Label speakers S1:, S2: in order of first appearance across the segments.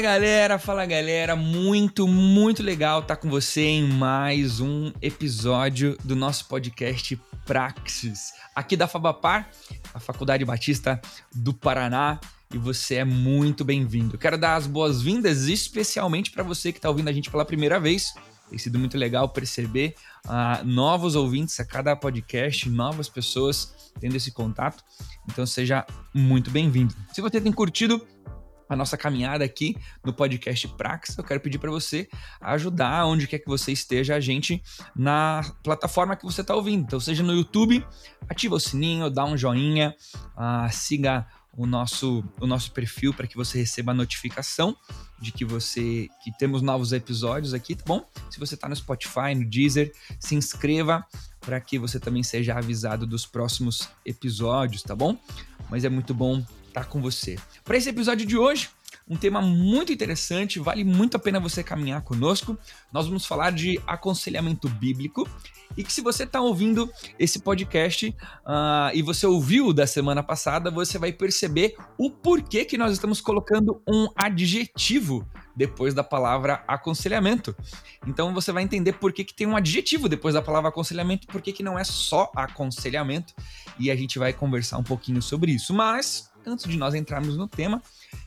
S1: Fala galera, fala galera, muito, muito legal estar com você em mais um episódio do nosso podcast Praxis, aqui da Fabapar, a Faculdade Batista do Paraná, e você é muito bem-vindo. Quero dar as boas-vindas especialmente para você que está ouvindo a gente pela primeira vez. Tem sido muito legal perceber uh, novos ouvintes a cada podcast, novas pessoas tendo esse contato. Então seja muito bem-vindo. Se você tem curtido a nossa caminhada aqui no podcast Prax, eu quero pedir para você ajudar onde quer que você esteja a gente na plataforma que você está ouvindo. Então, seja no YouTube, ativa o sininho, dá um joinha, uh, siga o nosso, o nosso perfil para que você receba a notificação de que você que temos novos episódios aqui, tá bom? Se você está no Spotify, no Deezer, se inscreva para que você também seja avisado dos próximos episódios, tá bom? Mas é muito bom tá com você. Para esse episódio de hoje, um tema muito interessante, vale muito a pena você caminhar conosco. Nós vamos falar de aconselhamento bíblico e que se você está ouvindo esse podcast uh, e você ouviu da semana passada, você vai perceber o porquê que nós estamos colocando um adjetivo depois da palavra aconselhamento. Então você vai entender por que, que tem um adjetivo depois da palavra aconselhamento, por que, que não é só aconselhamento, e a gente vai conversar um pouquinho sobre isso. Mas, antes de nós entrarmos no tema,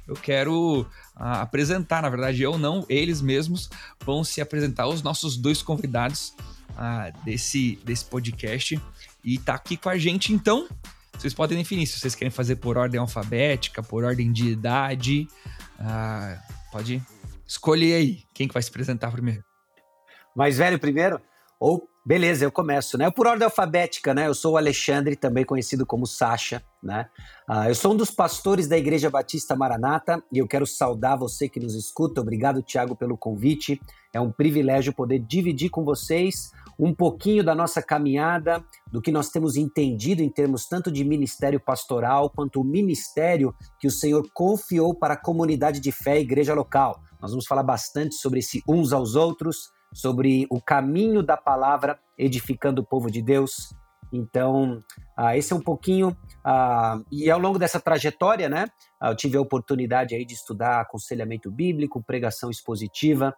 S1: eu quero uh, apresentar, na verdade eu não, eles mesmos vão se apresentar, os nossos dois convidados uh, desse, desse podcast e tá aqui com a gente. Então, vocês podem definir se vocês querem fazer por ordem alfabética, por ordem de idade. Uh, pode escolher aí quem que vai se apresentar primeiro.
S2: Mais velho primeiro? Ou beleza, eu começo, né? Por ordem alfabética, né? Eu sou o Alexandre, também conhecido como Sasha, né? Uh, eu sou um dos pastores da Igreja Batista Maranata e eu quero saudar você que nos escuta. Obrigado, Tiago, pelo convite. É um privilégio poder dividir com vocês um pouquinho da nossa caminhada, do que nós temos entendido em termos tanto de ministério pastoral quanto o ministério que o Senhor confiou para a comunidade de fé e igreja local. Nós vamos falar bastante sobre esse uns aos outros, sobre o caminho da palavra edificando o povo de Deus. Então, uh, esse é um pouquinho. Uh, e ao longo dessa trajetória, né, eu tive a oportunidade aí de estudar aconselhamento bíblico, pregação expositiva,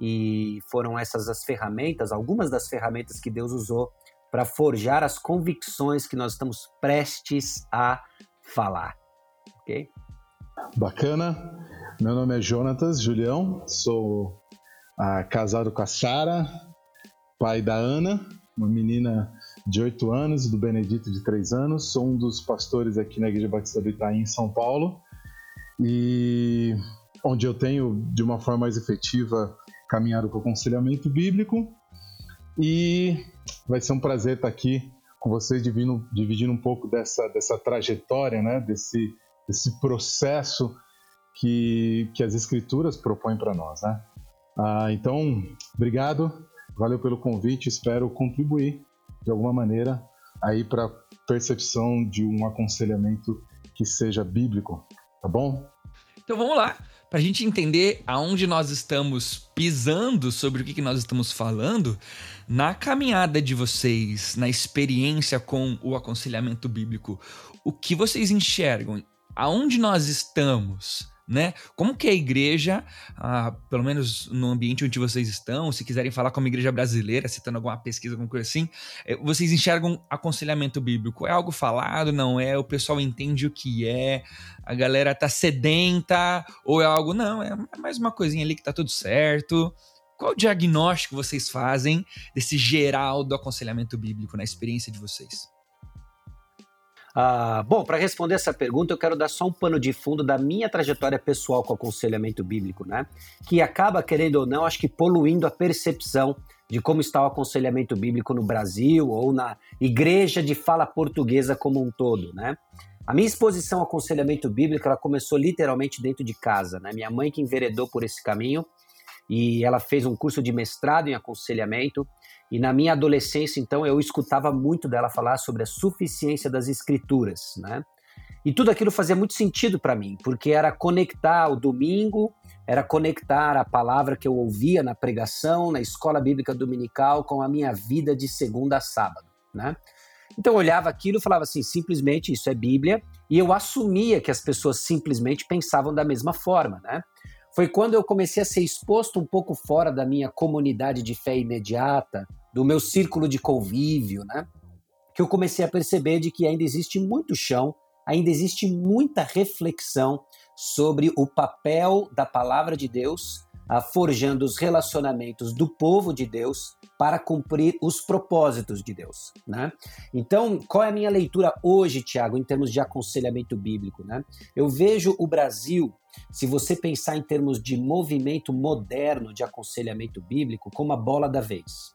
S2: e foram essas as ferramentas, algumas das ferramentas que Deus usou para forjar as convicções que nós estamos prestes a falar. Ok?
S3: Bacana. Meu nome é Jonatas Julião, sou ah, casado com a Sara, pai da Ana, uma menina de 8 anos, do Benedito de 3 anos. Sou um dos pastores aqui na Igreja Batista do Itaim, em São Paulo, e onde eu tenho, de uma forma mais efetiva, caminhado com o aconselhamento bíblico. E vai ser um prazer estar aqui com vocês dividindo, dividindo um pouco dessa, dessa trajetória, né? desse, desse processo que, que as escrituras propõem para nós. Né? Ah, então, obrigado, valeu pelo convite, espero contribuir de alguma maneira aí para a percepção de um aconselhamento que seja bíblico, tá bom?
S1: Então vamos lá para a gente entender aonde nós estamos pisando, sobre o que, que nós estamos falando, na caminhada de vocês, na experiência com o aconselhamento bíblico, o que vocês enxergam? Aonde nós estamos? Né? Como que a igreja, ah, pelo menos no ambiente onde vocês estão, se quiserem falar como igreja brasileira, citando alguma pesquisa, alguma coisa assim, eh, vocês enxergam aconselhamento bíblico? É algo falado, não é? O pessoal entende o que é? A galera tá sedenta? Ou é algo, não, é mais uma coisinha ali que tá tudo certo? Qual o diagnóstico vocês fazem desse geral do aconselhamento bíblico na experiência de vocês?
S2: Ah, bom, para responder essa pergunta, eu quero dar só um pano de fundo da minha trajetória pessoal com o aconselhamento bíblico, né? Que acaba, querendo ou não, acho que poluindo a percepção de como está o aconselhamento bíblico no Brasil ou na igreja de fala portuguesa como um todo, né? A minha exposição ao aconselhamento bíblico ela começou literalmente dentro de casa, né? Minha mãe que enveredou por esse caminho e ela fez um curso de mestrado em aconselhamento e na minha adolescência, então, eu escutava muito dela falar sobre a suficiência das escrituras, né? E tudo aquilo fazia muito sentido para mim, porque era conectar o domingo, era conectar a palavra que eu ouvia na pregação, na escola bíblica dominical, com a minha vida de segunda a sábado, né? Então eu olhava aquilo e falava assim, simplesmente isso é Bíblia, e eu assumia que as pessoas simplesmente pensavam da mesma forma, né? Foi quando eu comecei a ser exposto um pouco fora da minha comunidade de fé imediata, do meu círculo de convívio, né? Que eu comecei a perceber de que ainda existe muito chão, ainda existe muita reflexão sobre o papel da palavra de Deus, forjando os relacionamentos do povo de Deus para cumprir os propósitos de Deus, né? Então, qual é a minha leitura hoje, Tiago, em termos de aconselhamento bíblico, né? Eu vejo o Brasil, se você pensar em termos de movimento moderno de aconselhamento bíblico, como a bola da vez.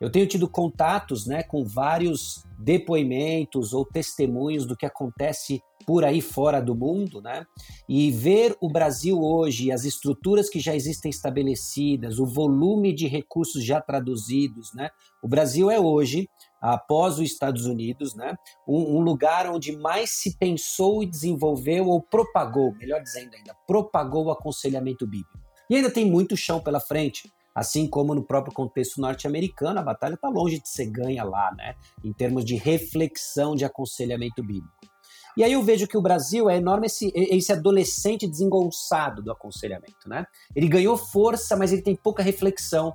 S2: Eu tenho tido contatos né, com vários depoimentos ou testemunhos do que acontece por aí fora do mundo, né? E ver o Brasil hoje, as estruturas que já existem estabelecidas, o volume de recursos já traduzidos, né? O Brasil é hoje, após os Estados Unidos, né? Um, um lugar onde mais se pensou e desenvolveu ou propagou, melhor dizendo ainda, propagou o aconselhamento bíblico. E ainda tem muito chão pela frente. Assim como no próprio contexto norte-americano, a batalha está longe de ser ganha lá, né? Em termos de reflexão de aconselhamento bíblico. E aí eu vejo que o Brasil é enorme esse, esse adolescente desengonçado do aconselhamento, né? Ele ganhou força, mas ele tem pouca reflexão.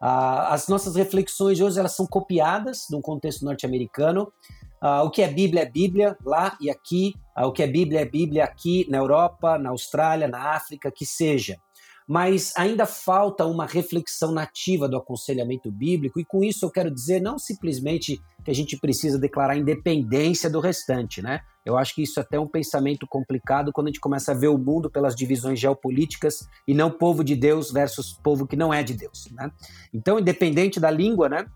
S2: Ah, as nossas reflexões hoje elas são copiadas num contexto norte-americano. Ah, o que é Bíblia é Bíblia lá e aqui. Ah, o que é Bíblia é Bíblia aqui na Europa, na Austrália, na África, que seja mas ainda falta uma reflexão nativa do aconselhamento bíblico, e com isso eu quero dizer não simplesmente que a gente precisa declarar independência do restante, né? Eu acho que isso é até um pensamento complicado quando a gente começa a ver o mundo pelas divisões geopolíticas e não povo de Deus versus povo que não é de Deus, né? Então, independente da língua, né?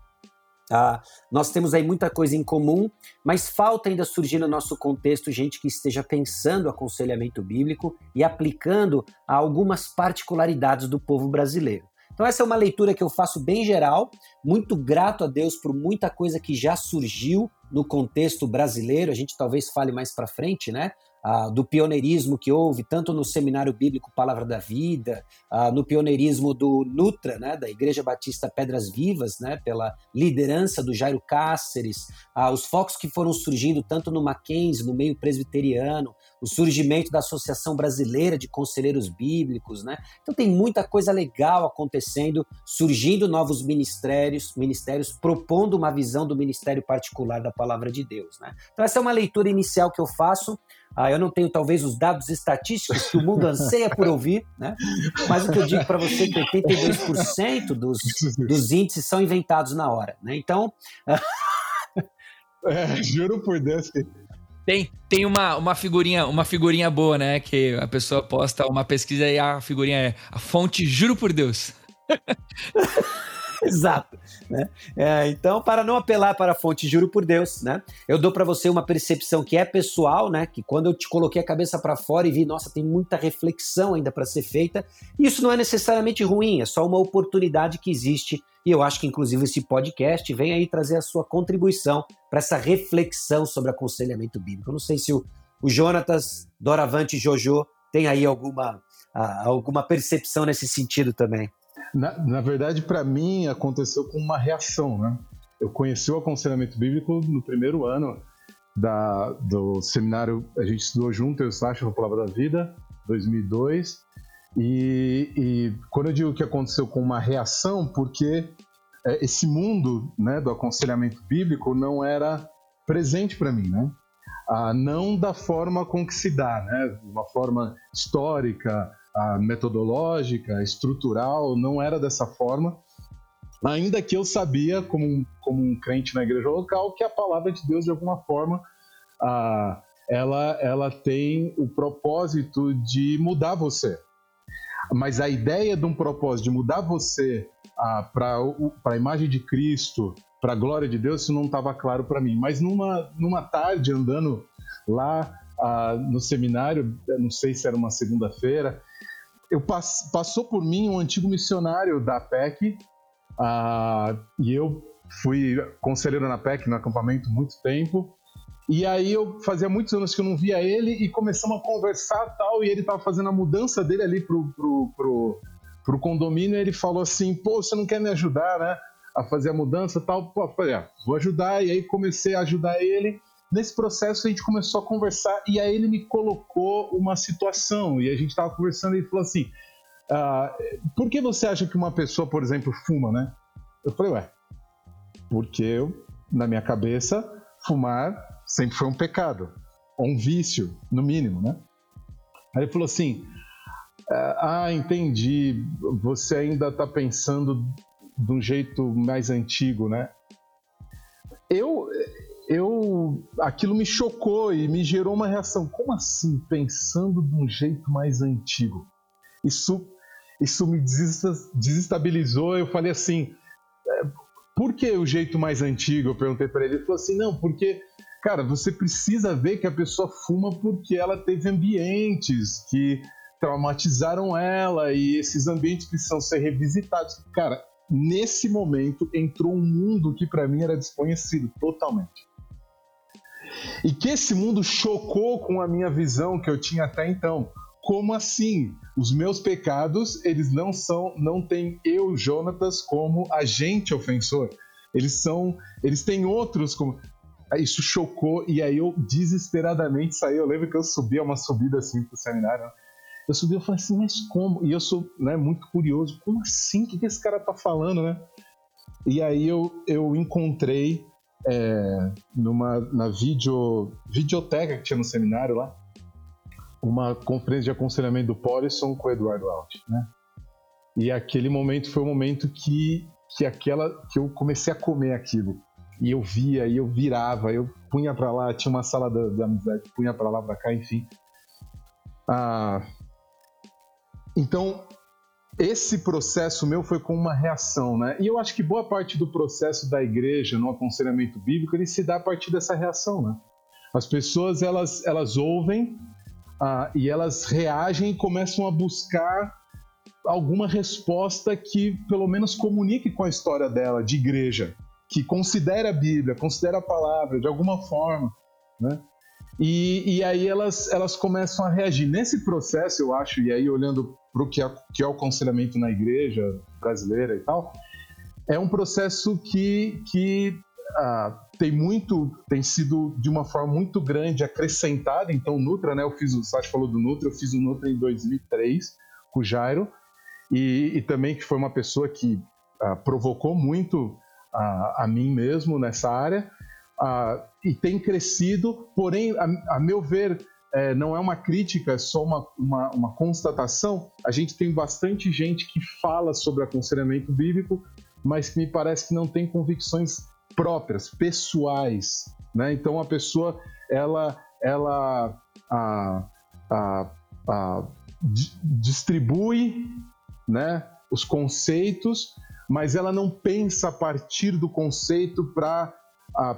S2: Ah, nós temos aí muita coisa em comum, mas falta ainda surgir no nosso contexto gente que esteja pensando aconselhamento bíblico e aplicando a algumas particularidades do povo brasileiro. Então, essa é uma leitura que eu faço bem geral, muito grato a Deus por muita coisa que já surgiu no contexto brasileiro. A gente talvez fale mais para frente, né? Ah, do pioneirismo que houve, tanto no Seminário Bíblico Palavra da Vida, ah, no pioneirismo do Nutra, né, da Igreja Batista Pedras Vivas, né, pela liderança do Jairo Cáceres, ah, os focos que foram surgindo tanto no Mackenzie, no meio presbiteriano, o surgimento da Associação Brasileira de Conselheiros Bíblicos, né? Então tem muita coisa legal acontecendo, surgindo novos ministérios, ministérios propondo uma visão do ministério particular da palavra de Deus, né? Então essa é uma leitura inicial que eu faço. Ah, eu não tenho talvez os dados estatísticos que o mundo anseia por ouvir, né? Mas o que eu digo para você é que 82% dos, dos índices são inventados na hora, né? Então,
S3: é, juro por Deus que
S1: tem, tem uma, uma figurinha uma figurinha boa, né? Que a pessoa posta uma pesquisa e a figurinha é a fonte, juro por Deus.
S2: Exato. Né? É, então, para não apelar para a fonte, juro por Deus, né? Eu dou para você uma percepção que é pessoal, né? Que quando eu te coloquei a cabeça para fora e vi, nossa, tem muita reflexão ainda para ser feita. Isso não é necessariamente ruim, é só uma oportunidade que existe. E eu acho que, inclusive, esse podcast vem aí trazer a sua contribuição para essa reflexão sobre aconselhamento bíblico. Eu não sei se o, o Jonatas, Doravante e Jojo tem aí alguma, alguma percepção nesse sentido também.
S3: Na, na verdade, para mim, aconteceu com uma reação, né? Eu conheci o aconselhamento bíblico no primeiro ano da, do seminário, a gente estudou junto, eu o Sasha, no Palavra da Vida, 2002, e, e, quando eu digo que aconteceu com uma reação, porque é, esse mundo né, do aconselhamento bíblico não era presente para mim, né? Ah, não da forma com que se dá, né? Uma forma histórica, a metodológica, estrutural, não era dessa forma. Ainda que eu sabia, como um, como um crente na igreja local, que a palavra de Deus, de alguma forma, ah, ela, ela tem o propósito de mudar você. Mas a ideia de um propósito de mudar você ah, para a imagem de Cristo, para a glória de Deus, isso não estava claro para mim. Mas numa, numa tarde, andando lá ah, no seminário, não sei se era uma segunda-feira, eu pass, passou por mim um antigo missionário da PEC, ah, e eu fui conselheiro na PEC no acampamento muito tempo, e aí eu fazia muitos anos que eu não via ele e começamos a conversar tal, e ele estava fazendo a mudança dele ali pro, pro, pro, pro condomínio, ele falou assim, pô, você não quer me ajudar, né? A fazer a mudança tal? Pô, falei, ah, vou ajudar, e aí comecei a ajudar ele. Nesse processo a gente começou a conversar e aí ele me colocou uma situação e a gente estava conversando e ele falou assim, ah, por que você acha que uma pessoa, por exemplo, fuma, né? Eu falei, ué, porque eu, na minha cabeça, fumar sempre foi um pecado, ou um vício, no mínimo, né? Aí ele falou assim: Ah, entendi, você ainda está pensando de um jeito mais antigo, né? Eu, eu, aquilo me chocou e me gerou uma reação. Como assim, pensando de um jeito mais antigo? Isso, isso me desestabilizou. Eu falei assim: é, por que o jeito mais antigo? Eu perguntei para ele. Ele falou assim: não, porque Cara, você precisa ver que a pessoa fuma porque ela teve ambientes que traumatizaram ela e esses ambientes precisam ser revisitados. Cara, nesse momento entrou um mundo que para mim era desconhecido totalmente. E que esse mundo chocou com a minha visão que eu tinha até então. Como assim? Os meus pecados, eles não são, não têm eu, Jonatas, como agente ofensor. Eles são, eles têm outros como isso chocou e aí eu desesperadamente saí. Eu lembro que eu subi uma subida assim pro seminário. Né? Eu subi e falei assim, mas como? E eu sou né, muito curioso, como assim? O que, que esse cara tá falando, né? E aí eu, eu encontrei é, numa, na video, videoteca que tinha no seminário lá, uma conferência de aconselhamento do Paulison com o Eduardo Alt, né? E aquele momento foi o momento que, que aquela que eu comecei a comer aquilo e eu via, e eu virava, eu punha para lá, tinha uma sala da, da amizade, punha para lá, para cá, enfim. Ah, então, esse processo meu foi com uma reação, né? E eu acho que boa parte do processo da igreja no aconselhamento bíblico ele se dá a partir dessa reação, né? As pessoas elas elas ouvem ah, e elas reagem e começam a buscar alguma resposta que pelo menos comunique com a história dela de igreja, que considera a Bíblia, considera a palavra de alguma forma, né? E, e aí elas, elas começam a reagir. Nesse processo, eu acho, e aí olhando para o que, é, que é o aconselhamento na igreja brasileira e tal, é um processo que, que ah, tem muito, tem sido de uma forma muito grande acrescentada. Então, o Nutra, né? Eu fiz, o Sati falou do Nutra, eu fiz o Nutra em 2003 com o Jairo, e, e também que foi uma pessoa que ah, provocou muito a, a mim mesmo nessa área e tem crescido, porém, a, a meu ver, é, não é uma crítica, é só uma, uma, uma, constatação. A gente tem bastante gente que fala sobre aconselhamento bíblico, mas que me parece que não tem convicções próprias, pessoais. Né? Então a pessoa ela, ela a, a, a, distribui né, os conceitos, mas ela não pensa a partir do conceito para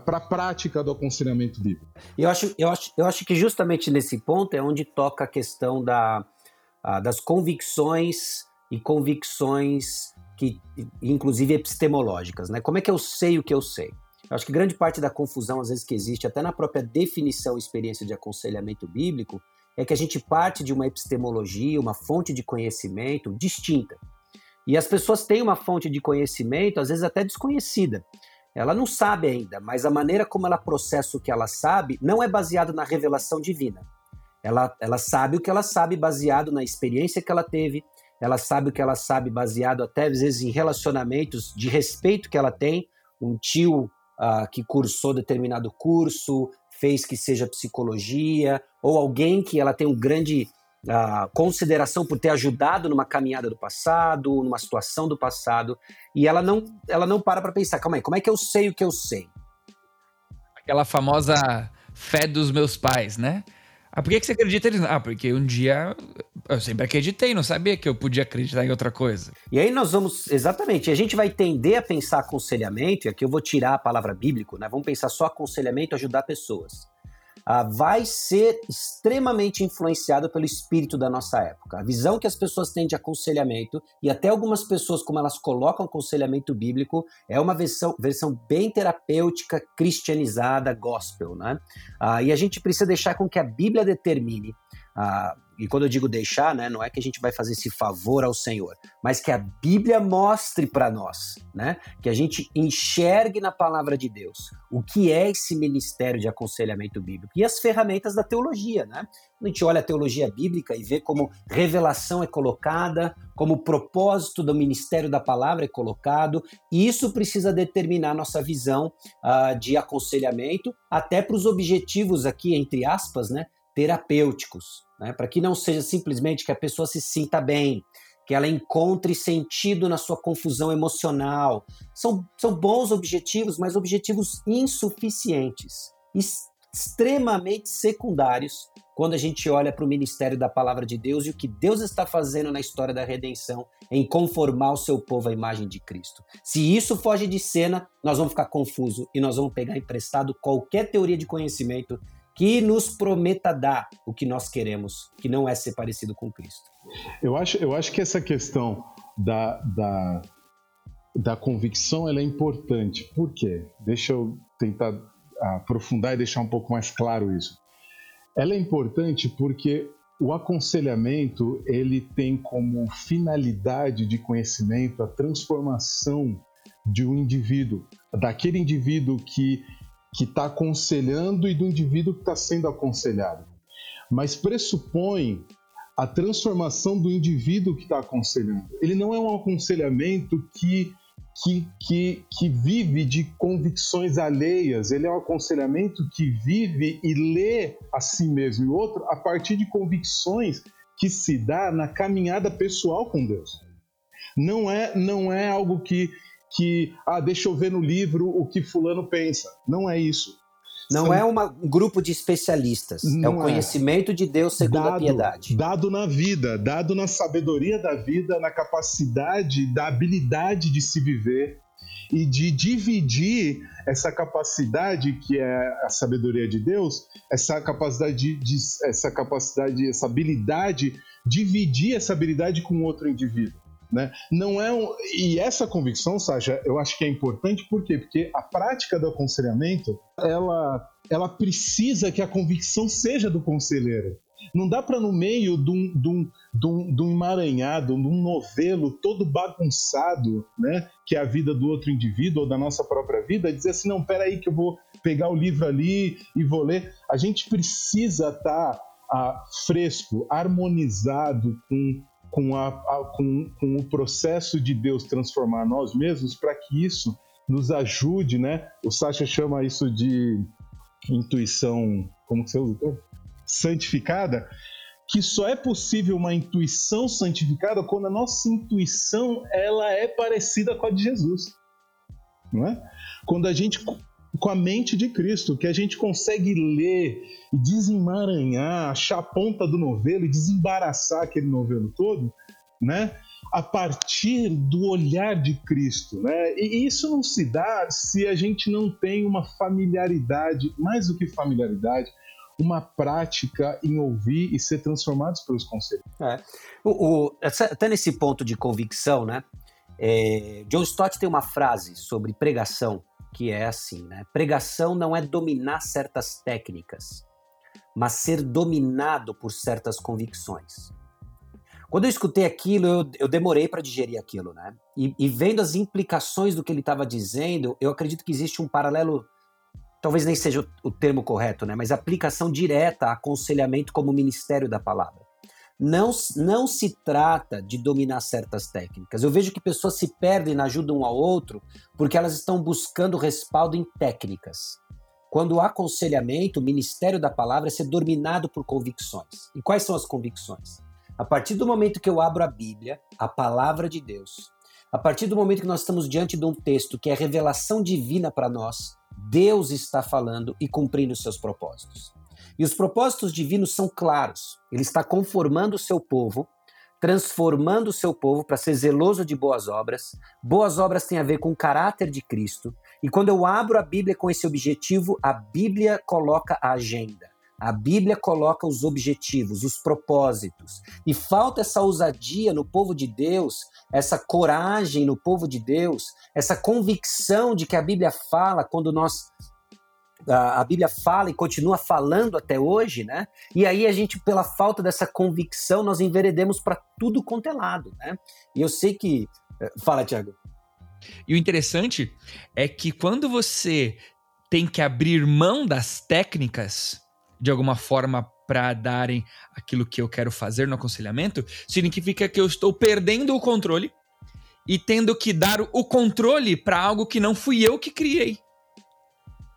S3: para a prática do aconselhamento bíblico.
S2: Eu acho, eu, acho, eu acho que justamente nesse ponto é onde toca a questão da, a, das convicções e convicções que, inclusive epistemológicas, né? Como é que eu sei o que eu sei? Eu acho que grande parte da confusão, às vezes, que existe até na própria definição e experiência de aconselhamento bíblico é que a gente parte de uma epistemologia, uma fonte de conhecimento distinta. E as pessoas têm uma fonte de conhecimento, às vezes até desconhecida. Ela não sabe ainda, mas a maneira como ela processa o que ela sabe não é baseado na revelação divina. Ela, ela sabe o que ela sabe baseado na experiência que ela teve, ela sabe o que ela sabe baseado até às vezes em relacionamentos de respeito que ela tem, um tio uh, que cursou determinado curso, fez que seja psicologia, ou alguém que ela tem um grande a consideração por ter ajudado numa caminhada do passado, numa situação do passado, e ela não, ela não para para pensar, calma aí, como é que eu sei o que eu sei?
S1: Aquela famosa fé dos meus pais, né? Ah, por que, que você acredita nisso? Ah, porque um dia eu sempre acreditei, não sabia que eu podia acreditar em outra coisa.
S2: E aí nós vamos, exatamente, a gente vai tender a pensar aconselhamento, e aqui eu vou tirar a palavra bíblico, né? Vamos pensar só aconselhamento, ajudar pessoas ah, vai ser extremamente influenciado pelo espírito da nossa época. A visão que as pessoas têm de aconselhamento, e até algumas pessoas, como elas colocam aconselhamento bíblico, é uma versão, versão bem terapêutica, cristianizada, gospel. Né? Ah, e a gente precisa deixar com que a Bíblia determine ah, e quando eu digo deixar, né, não é que a gente vai fazer esse favor ao Senhor, mas que a Bíblia mostre para nós, né, que a gente enxergue na palavra de Deus o que é esse ministério de aconselhamento bíblico e as ferramentas da teologia, né? A gente olha a teologia bíblica e vê como revelação é colocada, como o propósito do ministério da palavra é colocado, e isso precisa determinar nossa visão uh, de aconselhamento, até para os objetivos aqui, entre aspas, né, terapêuticos, né? para que não seja simplesmente que a pessoa se sinta bem, que ela encontre sentido na sua confusão emocional. São, são bons objetivos, mas objetivos insuficientes, extremamente secundários quando a gente olha para o ministério da palavra de Deus e o que Deus está fazendo na história da redenção em conformar o seu povo à imagem de Cristo. Se isso foge de cena, nós vamos ficar confuso e nós vamos pegar emprestado qualquer teoria de conhecimento que nos prometa dar o que nós queremos, que não é ser parecido com Cristo.
S3: Eu acho, eu acho que essa questão da, da, da convicção ela é importante. Por quê? Deixa eu tentar aprofundar e deixar um pouco mais claro isso. Ela é importante porque o aconselhamento ele tem como finalidade de conhecimento a transformação de um indivíduo, daquele indivíduo que que está aconselhando e do indivíduo que está sendo aconselhado. Mas pressupõe a transformação do indivíduo que está aconselhando. Ele não é um aconselhamento que, que, que, que vive de convicções alheias, ele é um aconselhamento que vive e lê a si mesmo e o outro a partir de convicções que se dá na caminhada pessoal com Deus. Não é, não é algo que, que, ah, deixa eu ver no livro o que fulano pensa. Não é isso.
S2: Não São... é uma, um grupo de especialistas, Não é o é. conhecimento é. de Deus segundo dado, a piedade.
S3: Dado na vida, dado na sabedoria da vida, na capacidade, da habilidade de se viver e de dividir essa capacidade que é a sabedoria de Deus, essa capacidade de, de essa capacidade, essa habilidade, dividir essa habilidade com outro indivíduo. Né? Não é um... E essa convicção, Sasha, eu acho que é importante, por quê? Porque a prática do aconselhamento, ela, ela precisa que a convicção seja do conselheiro. Não dá para, no meio de um, de, um, de, um, de um emaranhado, de um novelo todo bagunçado, né, que é a vida do outro indivíduo ou da nossa própria vida, dizer assim: não, peraí, que eu vou pegar o livro ali e vou ler. A gente precisa estar tá, ah, fresco, harmonizado com com, a, a, com, com o processo de Deus transformar nós mesmos para que isso nos ajude, né? O Sacha chama isso de intuição, como que você usa? Santificada, que só é possível uma intuição santificada quando a nossa intuição ela é parecida com a de Jesus, não é? Quando a gente com a mente de Cristo, que a gente consegue ler e desemaranhar, achar a ponta do novelo e desembaraçar aquele novelo todo, né? A partir do olhar de Cristo, né? E isso não se dá se a gente não tem uma familiaridade, mais do que familiaridade, uma prática em ouvir e ser transformados pelos conselhos.
S2: É. O, o, até nesse ponto de convicção, né? É, John Stott tem uma frase sobre pregação que é assim, né? Pregação não é dominar certas técnicas, mas ser dominado por certas convicções. Quando eu escutei aquilo, eu, eu demorei para digerir aquilo, né? E, e, vendo as implicações do que ele estava dizendo, eu acredito que existe um paralelo, talvez nem seja o, o termo correto, né? Mas aplicação direta a aconselhamento como ministério da palavra não, não se trata de dominar certas técnicas. Eu vejo que pessoas se perdem na ajuda um ao outro porque elas estão buscando respaldo em técnicas. Quando o aconselhamento, o ministério da palavra é ser dominado por convicções. E quais são as convicções? A partir do momento que eu abro a Bíblia, a palavra de Deus, a partir do momento que nós estamos diante de um texto que é revelação divina para nós, Deus está falando e cumprindo seus propósitos. E os propósitos divinos são claros. Ele está conformando o seu povo, transformando o seu povo para ser zeloso de boas obras. Boas obras têm a ver com o caráter de Cristo. E quando eu abro a Bíblia com esse objetivo, a Bíblia coloca a agenda. A Bíblia coloca os objetivos, os propósitos. E falta essa ousadia no povo de Deus, essa coragem no povo de Deus, essa convicção de que a Bíblia fala quando nós a, Bíblia fala e continua falando até hoje, né? E aí a gente, pela falta dessa convicção, nós enveredemos para tudo quanto é lado, né? E eu sei que. Eh, fala, Tiago.
S1: E o interessante é que quando você tem que abrir mão das técnicas, de alguma forma, para darem aquilo que eu quero fazer no aconselhamento, significa que eu estou perdendo o controle e tendo que dar o controle para algo que não fui eu que criei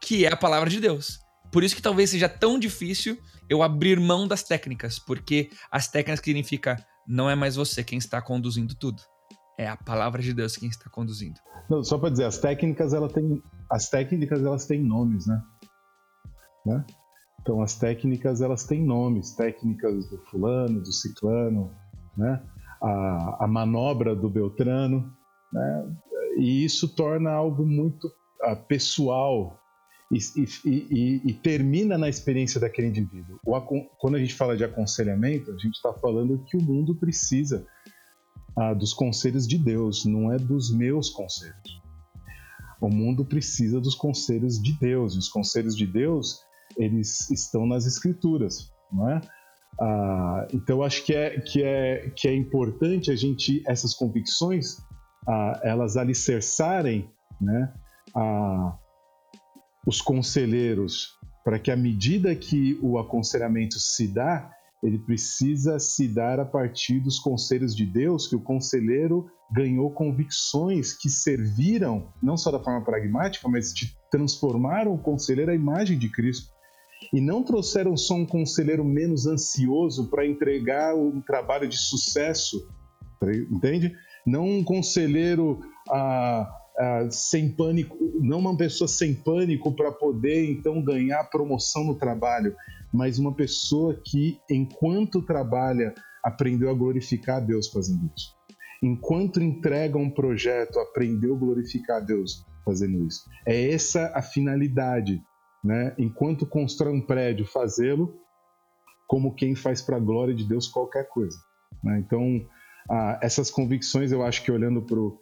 S1: que é a palavra de Deus. Por isso que talvez seja tão difícil eu abrir mão das técnicas, porque as técnicas significa não é mais você quem está conduzindo tudo. É a palavra de Deus quem está conduzindo.
S3: Não, só para dizer, as técnicas elas têm as técnicas elas têm nomes, né? né? Então as técnicas elas têm nomes, técnicas do fulano, do ciclano, né? A, a manobra do Beltrano, né? E isso torna algo muito uh, pessoal e, e, e, termina na experiência daquele indivíduo. Quando a gente fala de aconselhamento, a gente está falando que o mundo precisa ah, dos conselhos de Deus, não é dos meus conselhos. O mundo precisa dos conselhos de Deus. E os conselhos de Deus, eles estão nas Escrituras, não é? Ah, então, acho que é, que, é, que é importante a gente, essas convicções, ah, elas alicerçarem né, a, os conselheiros, para que à medida que o aconselhamento se dá, ele precisa se dar a partir dos conselhos de Deus, que o conselheiro ganhou convicções que serviram, não só da forma pragmática, mas de transformaram o conselheiro à imagem de Cristo. E não trouxeram só um conselheiro menos ansioso para entregar um trabalho de sucesso, entende? Não um conselheiro ah, uh, sem pânico, não uma pessoa sem pânico para poder então ganhar promoção no trabalho, mas uma pessoa que, enquanto trabalha, aprendeu a glorificar a Deus fazendo isso. Enquanto entrega um projeto, aprendeu a glorificar a Deus fazendo isso. É essa a finalidade, né? Enquanto constrói um prédio, fazê-lo como quem faz para a glória de Deus qualquer coisa. Né? Então, ah, essas convicções, eu acho que olhando para o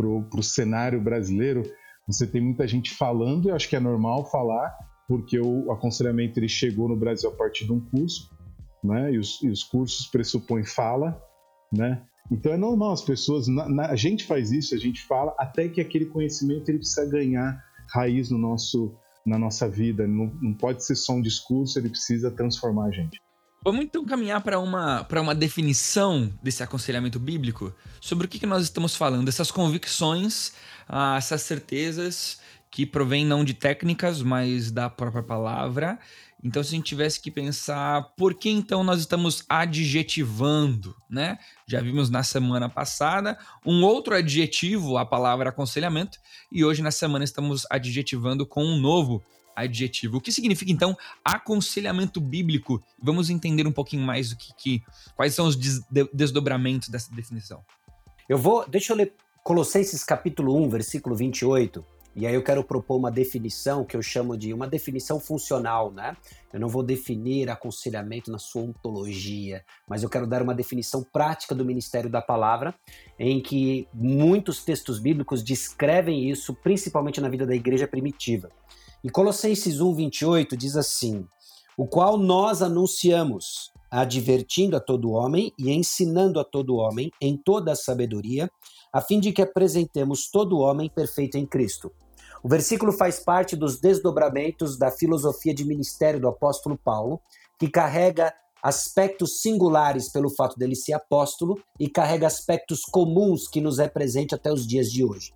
S3: para o cenário brasileiro, você tem muita gente falando, eu acho que é normal falar, porque o aconselhamento ele chegou no Brasil a partir de um curso, né? E os, e os cursos pressupõem fala, né? Então é normal as pessoas, na, na, a gente faz isso, a gente fala, até que aquele conhecimento ele precisa ganhar raiz no nosso, na nossa vida. Não, não pode ser só um discurso, ele precisa transformar a gente.
S1: Vamos então caminhar para uma, uma definição desse aconselhamento bíblico sobre o que, que nós estamos falando, essas convicções, ah, essas certezas que provêm não de técnicas, mas da própria palavra. Então, se a gente tivesse que pensar por que então nós estamos adjetivando, né? Já vimos na semana passada um outro adjetivo, a palavra aconselhamento, e hoje na semana estamos adjetivando com um novo adjetivo. O que significa então aconselhamento bíblico? Vamos entender um pouquinho mais o que, que quais são os des, desdobramentos dessa definição.
S2: Eu vou, deixa eu ler Colossenses capítulo 1, versículo 28. E aí eu quero propor uma definição que eu chamo de uma definição funcional, né? Eu não vou definir aconselhamento na sua ontologia, mas eu quero dar uma definição prática do ministério da palavra, em que muitos textos bíblicos descrevem isso, principalmente na vida da igreja primitiva. E Colossenses 1:28 diz assim: "O qual nós anunciamos, advertindo a todo homem e ensinando a todo homem em toda a sabedoria, a fim de que apresentemos todo homem perfeito em Cristo." O versículo faz parte dos desdobramentos da filosofia de ministério do apóstolo Paulo, que carrega aspectos singulares pelo fato dele ser apóstolo e carrega aspectos comuns que nos represente até os dias de hoje.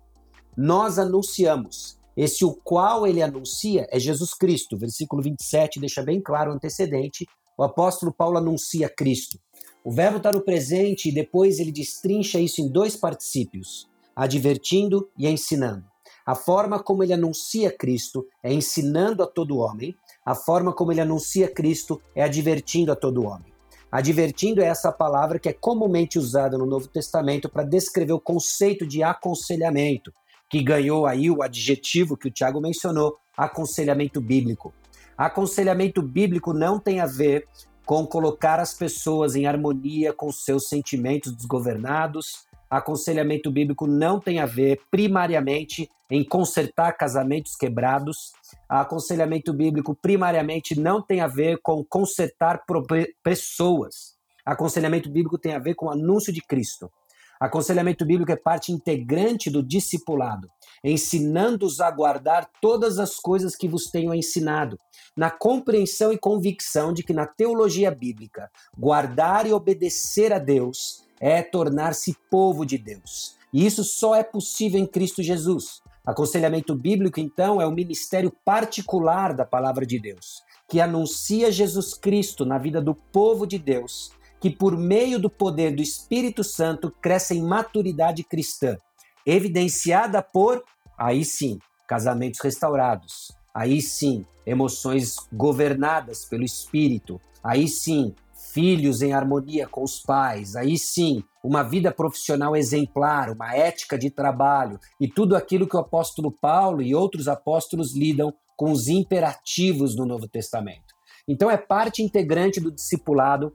S2: Nós anunciamos esse o qual ele anuncia é Jesus Cristo. Versículo 27 deixa bem claro o antecedente. O apóstolo Paulo anuncia Cristo. O verbo está no presente e depois ele destrincha isso em dois particípios, advertindo e ensinando. A forma como ele anuncia Cristo é ensinando a todo homem, a forma como ele anuncia Cristo é advertindo a todo homem. Advertindo é essa palavra que é comumente usada no Novo Testamento para descrever o conceito de aconselhamento, que ganhou aí o adjetivo que o Tiago mencionou, aconselhamento bíblico. Aconselhamento bíblico não tem a ver com colocar as pessoas em harmonia com seus sentimentos desgovernados, aconselhamento bíblico não tem a ver primariamente em consertar casamentos quebrados. Aconselhamento bíblico primariamente não tem a ver com consertar pessoas. Aconselhamento bíblico tem a ver com o anúncio de Cristo. Aconselhamento bíblico é parte integrante do discipulado, ensinando-os a guardar todas as coisas que vos tenho ensinado, na compreensão e convicção de que na teologia bíblica, guardar e obedecer a Deus é tornar-se povo de Deus. E isso só é possível em Cristo Jesus. Aconselhamento bíblico, então, é o ministério particular da palavra de Deus, que anuncia Jesus Cristo na vida do povo de Deus, que por meio do poder do Espírito Santo cresce em maturidade cristã, evidenciada por, aí sim, casamentos restaurados, aí sim, emoções governadas pelo Espírito, aí sim, filhos em harmonia com os pais, aí sim, uma vida profissional exemplar, uma ética de trabalho e tudo aquilo que o apóstolo Paulo e outros apóstolos lidam com os imperativos do Novo Testamento. Então é parte integrante do discipulado,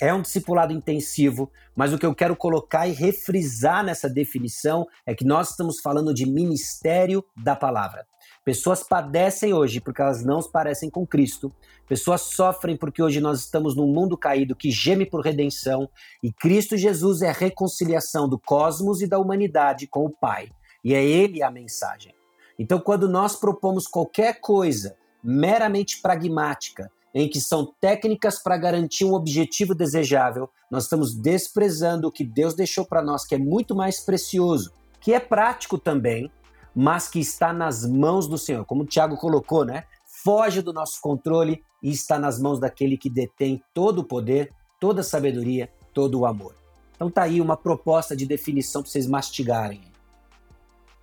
S2: é um discipulado intensivo, mas o que eu quero colocar e refrisar nessa definição é que nós estamos falando de ministério da palavra. Pessoas padecem hoje porque elas não se parecem com Cristo. Pessoas sofrem porque hoje nós estamos num mundo caído que geme por redenção e Cristo Jesus é a reconciliação do cosmos e da humanidade com o Pai. E é Ele a mensagem. Então, quando nós propomos qualquer coisa meramente pragmática, em que são técnicas para garantir um objetivo desejável, nós estamos desprezando o que Deus deixou para nós, que é muito mais precioso, que é prático também, mas que está nas mãos do Senhor. Como o Tiago colocou, né? Foge do nosso controle e está nas mãos daquele que detém todo o poder, toda a sabedoria, todo o amor. Então tá aí uma proposta de definição para vocês mastigarem.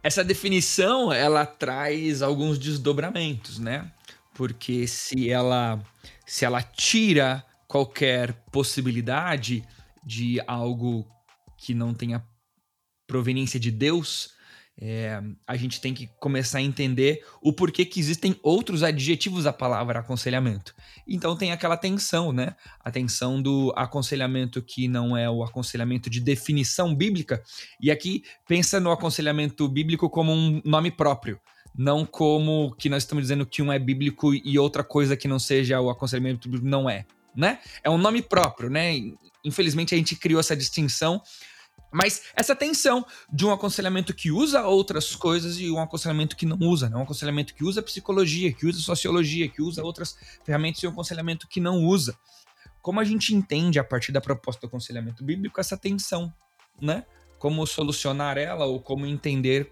S1: Essa definição, ela traz alguns desdobramentos, né? Porque se ela se ela tira qualquer possibilidade de algo que não tenha proveniência de Deus, é, a gente tem que começar a entender o porquê que existem outros adjetivos da palavra aconselhamento. Então tem aquela tensão, né? A tensão do aconselhamento que não é o aconselhamento de definição bíblica. E aqui pensa no aconselhamento bíblico como um nome próprio. Não como que nós estamos dizendo que um é bíblico e outra coisa que não seja o aconselhamento bíblico não é, né? É um nome próprio, né? Infelizmente a gente criou essa distinção mas essa tensão de um aconselhamento que usa outras coisas e um aconselhamento que não usa, né? Um aconselhamento que usa psicologia, que usa sociologia, que usa outras ferramentas e um aconselhamento que não usa. Como a gente entende a partir da proposta do aconselhamento bíblico essa tensão, né? Como solucionar ela ou como entender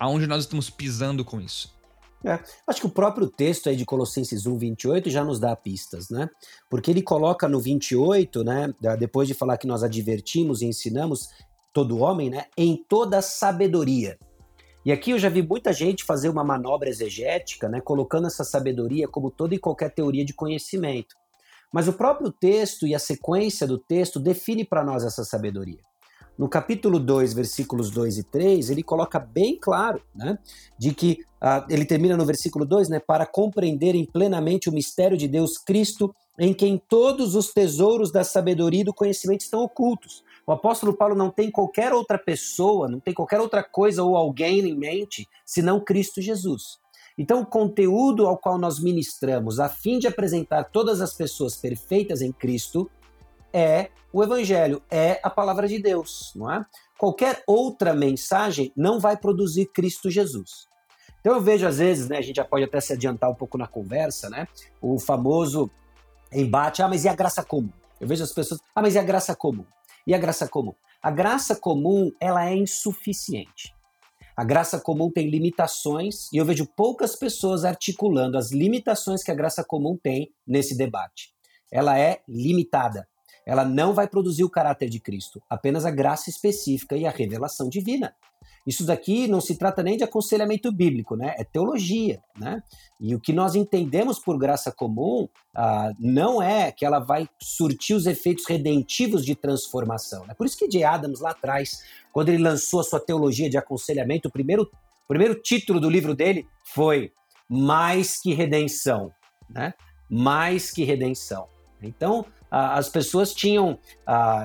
S1: aonde nós estamos pisando com isso?
S2: É, acho que o próprio texto aí de Colossenses 1, 28 já nos dá pistas, né? Porque ele coloca no 28, né? Depois de falar que nós advertimos e ensinamos todo homem, né? Em toda sabedoria. E aqui eu já vi muita gente fazer uma manobra exegética, né? Colocando essa sabedoria como toda e qualquer teoria de conhecimento. Mas o próprio texto e a sequência do texto define para nós essa sabedoria. No capítulo 2, versículos 2 e 3, ele coloca bem claro, né, de que uh, ele termina no versículo 2, né, para compreenderem plenamente o mistério de Deus Cristo, em quem todos os tesouros da sabedoria e do conhecimento estão ocultos. O apóstolo Paulo não tem qualquer outra pessoa, não tem qualquer outra coisa ou alguém em mente senão Cristo Jesus. Então, o conteúdo ao qual nós ministramos, a fim de apresentar todas as pessoas perfeitas em Cristo, é o evangelho, é a palavra de Deus, não é? Qualquer outra mensagem não vai produzir Cristo Jesus. Então eu vejo às vezes, né, a gente já pode até se adiantar um pouco na conversa, né? O famoso embate, ah, mas e a graça comum? Eu vejo as pessoas, ah, mas e a graça comum? E a graça comum? A graça comum, ela é insuficiente. A graça comum tem limitações e eu vejo poucas pessoas articulando as limitações que a graça comum tem nesse debate. Ela é limitada ela não vai produzir o caráter de Cristo, apenas a graça específica e a revelação divina. isso daqui não se trata nem de aconselhamento bíblico, né? É teologia, né? E o que nós entendemos por graça comum ah, não é que ela vai surtir os efeitos redentivos de transformação. É né? por isso que de Adams lá atrás, quando ele lançou a sua teologia de aconselhamento, o primeiro, o primeiro título do livro dele foi Mais que Redenção, né? Mais que Redenção. Então, as pessoas tinham,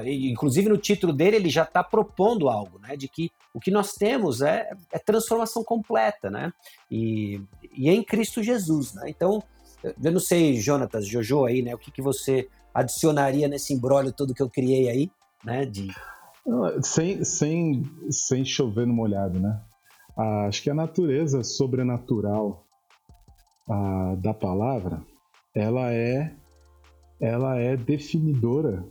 S2: inclusive no título dele, ele já está propondo algo, né? De que o que nós temos é, é transformação completa, né? E, e, é em Cristo Jesus, né? Então, eu não sei, Jonatas, Jojo aí, né? O que, que você adicionaria nesse embrólio todo que eu criei aí, né? De...
S3: Sem, sem, sem chover no molhado, né? Ah, acho que a natureza sobrenatural ah, da palavra, ela é ela é definidora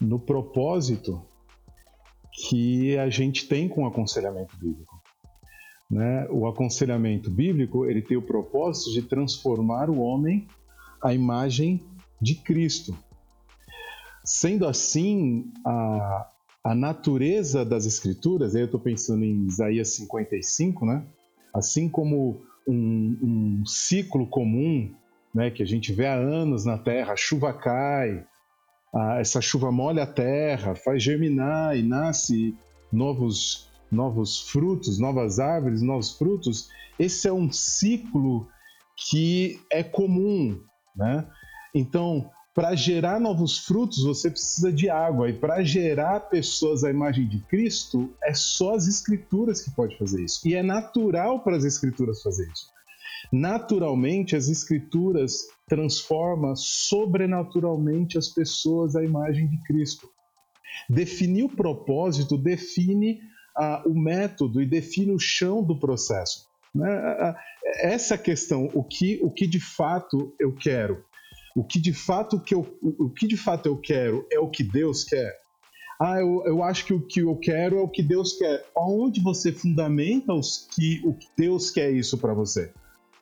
S3: no propósito que a gente tem com o aconselhamento bíblico. Né? O aconselhamento bíblico ele tem o propósito de transformar o homem à imagem de Cristo. Sendo assim, a, a natureza das Escrituras, aí eu estou pensando em Isaías 55, né? assim como um, um ciclo comum né, que a gente vê há anos na terra, a chuva cai, a, essa chuva molha a terra, faz germinar e nasce novos, novos frutos, novas árvores, novos frutos. Esse é um ciclo que é comum, né? Então, para gerar novos frutos, você precisa de água. E para gerar pessoas à imagem de Cristo, é só as Escrituras que pode fazer isso. E é natural para as Escrituras fazer isso. Naturalmente, as escrituras transformam sobrenaturalmente as pessoas à imagem de Cristo. Definir o propósito define ah, o método e define o chão do processo. Né? Essa questão, o que, o que de fato eu quero, o que de fato que eu, o que de fato eu quero é o que Deus quer. Ah, eu, eu acho que o que eu quero é o que Deus quer. Onde você fundamenta os que, o que Deus quer isso para você?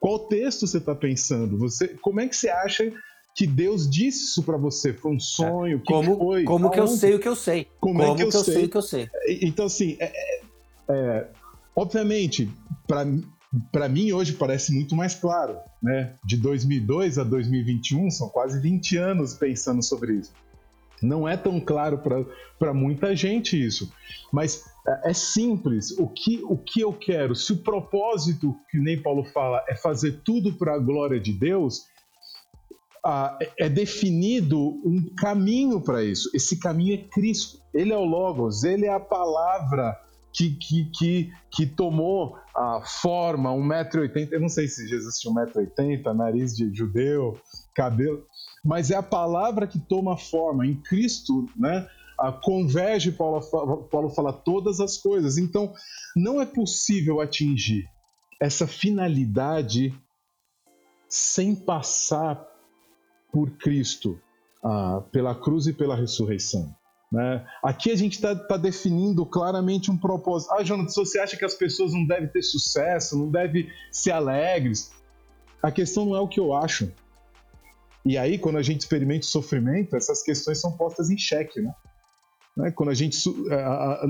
S3: Qual texto você está pensando? Você, como é que você acha que Deus disse isso para você? Foi um sonho?
S2: Que como
S3: foi?
S2: como que eu sei o que eu sei?
S3: Como, é como é que, eu, que eu sei? sei? o que eu sei? Então, assim, é, é, é obviamente, para mim hoje parece muito mais claro, né? De 2002 a 2021 são quase 20 anos pensando sobre isso. Não é tão claro para muita gente isso, mas é, é simples. O que, o que eu quero, se o propósito, que nem Paulo fala, é fazer tudo para a glória de Deus, ah, é definido um caminho para isso. Esse caminho é Cristo. Ele é o Logos, ele é a palavra que, que, que, que tomou a forma, 1,80m. Eu não sei se Jesus tinha 1,80m, nariz de judeu, cabelo mas é a palavra que toma forma. Em Cristo, né? A converge, Paulo, Paulo fala, todas as coisas. Então, não é possível atingir essa finalidade sem passar por Cristo, ah, pela cruz e pela ressurreição. Né? Aqui a gente está tá definindo claramente um propósito. Ah, Jonathan, você acha que as pessoas não devem ter sucesso, não devem ser alegres? A questão não é o que eu acho. E aí, quando a gente experimenta o sofrimento, essas questões são postas em xeque, né? Né? Quando a gente a, a,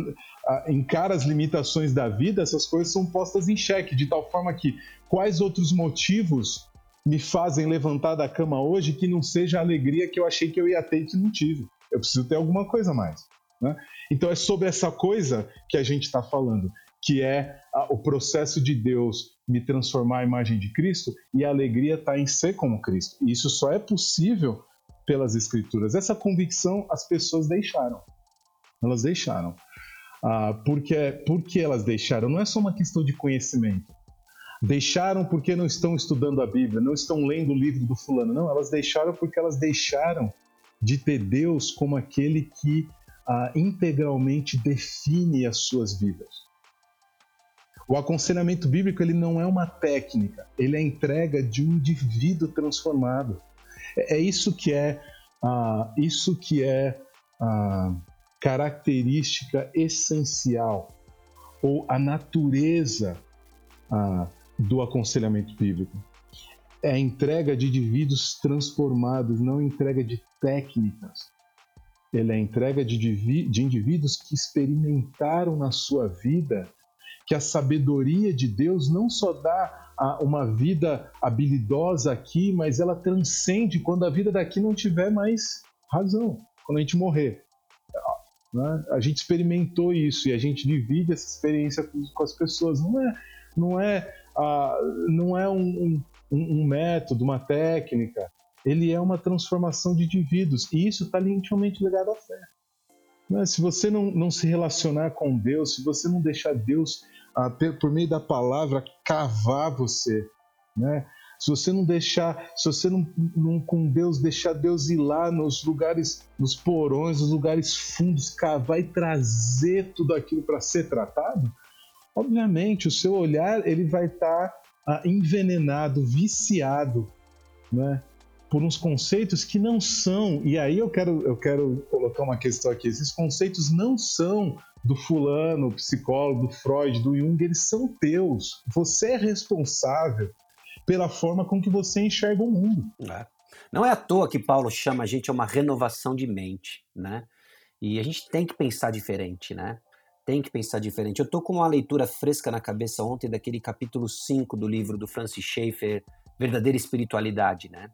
S3: a, encara as limitações da vida, essas coisas são postas em xeque, de tal forma que quais outros motivos me fazem levantar da cama hoje que não seja a alegria que eu achei que eu ia ter e que não tive? Eu preciso ter alguma coisa a mais. Né? Então é sobre essa coisa que a gente está falando, que é o processo de Deus me transformar à imagem de Cristo e a alegria está em ser como Cristo. E isso só é possível pelas Escrituras. Essa convicção as pessoas deixaram. Elas deixaram. Ah, porque, porque elas deixaram? Não é só uma questão de conhecimento. Deixaram porque não estão estudando a Bíblia, não estão lendo o livro do fulano. Não, elas deixaram porque elas deixaram de ter Deus como aquele que ah, integralmente define as suas vidas. O aconselhamento bíblico ele não é uma técnica, ele é a entrega de um indivíduo transformado. É, é isso que é uh, isso que é a característica essencial ou a natureza uh, do aconselhamento bíblico. É a entrega de indivíduos transformados, não entrega de técnicas. Ele é a entrega de, de indivíduos que experimentaram na sua vida que a sabedoria de Deus não só dá uma vida habilidosa aqui, mas ela transcende quando a vida daqui não tiver mais razão, quando a gente morrer. Né? A gente experimentou isso e a gente divide essa experiência com, as pessoas. Não é, não é, não é um, um, um, método, uma técnica. Ele é uma transformação de indivíduos e isso está intimamente ligado à fé. Né? Se você não, não se relacionar com Deus, se você não deixar Deus, uh, por meio da palavra, cavar você, né? Se você não deixar, se você não, não, com Deus deixar Deus ir lá nos lugares, nos porões, nos lugares fundos, cavar e trazer tudo aquilo para ser tratado, obviamente o seu olhar ele vai estar tá, ah, envenenado, viciado, né? Por uns conceitos que não são, e aí eu quero, eu quero colocar uma questão aqui: esses conceitos não são do fulano, psicólogo, do Freud, do Jung, eles são teus. Você é responsável pela forma com que você enxerga o mundo.
S2: É. Não é à toa que Paulo chama a gente a uma renovação de mente, né? E a gente tem que pensar diferente, né? Tem que pensar diferente. Eu tô com uma leitura fresca na cabeça ontem daquele capítulo 5 do livro do Francis Schaeffer, Verdadeira Espiritualidade, né?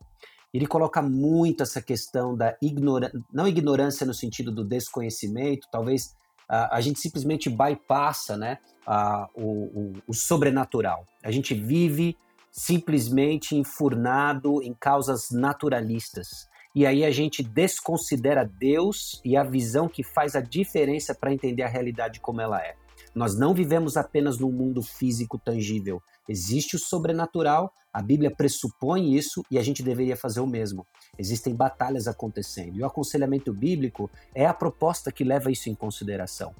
S2: Ele coloca muito essa questão da ignorância, não ignorância no sentido do desconhecimento, talvez uh, a gente simplesmente bypassa né, uh, o, o, o sobrenatural. A gente vive simplesmente enfurnado em causas naturalistas. E aí a gente desconsidera Deus e a visão que faz a diferença para entender a realidade como ela é. Nós não vivemos apenas num mundo físico tangível. Existe o sobrenatural, a Bíblia pressupõe isso e a gente deveria fazer o mesmo. Existem batalhas acontecendo. E o aconselhamento bíblico é a proposta que leva isso em consideração.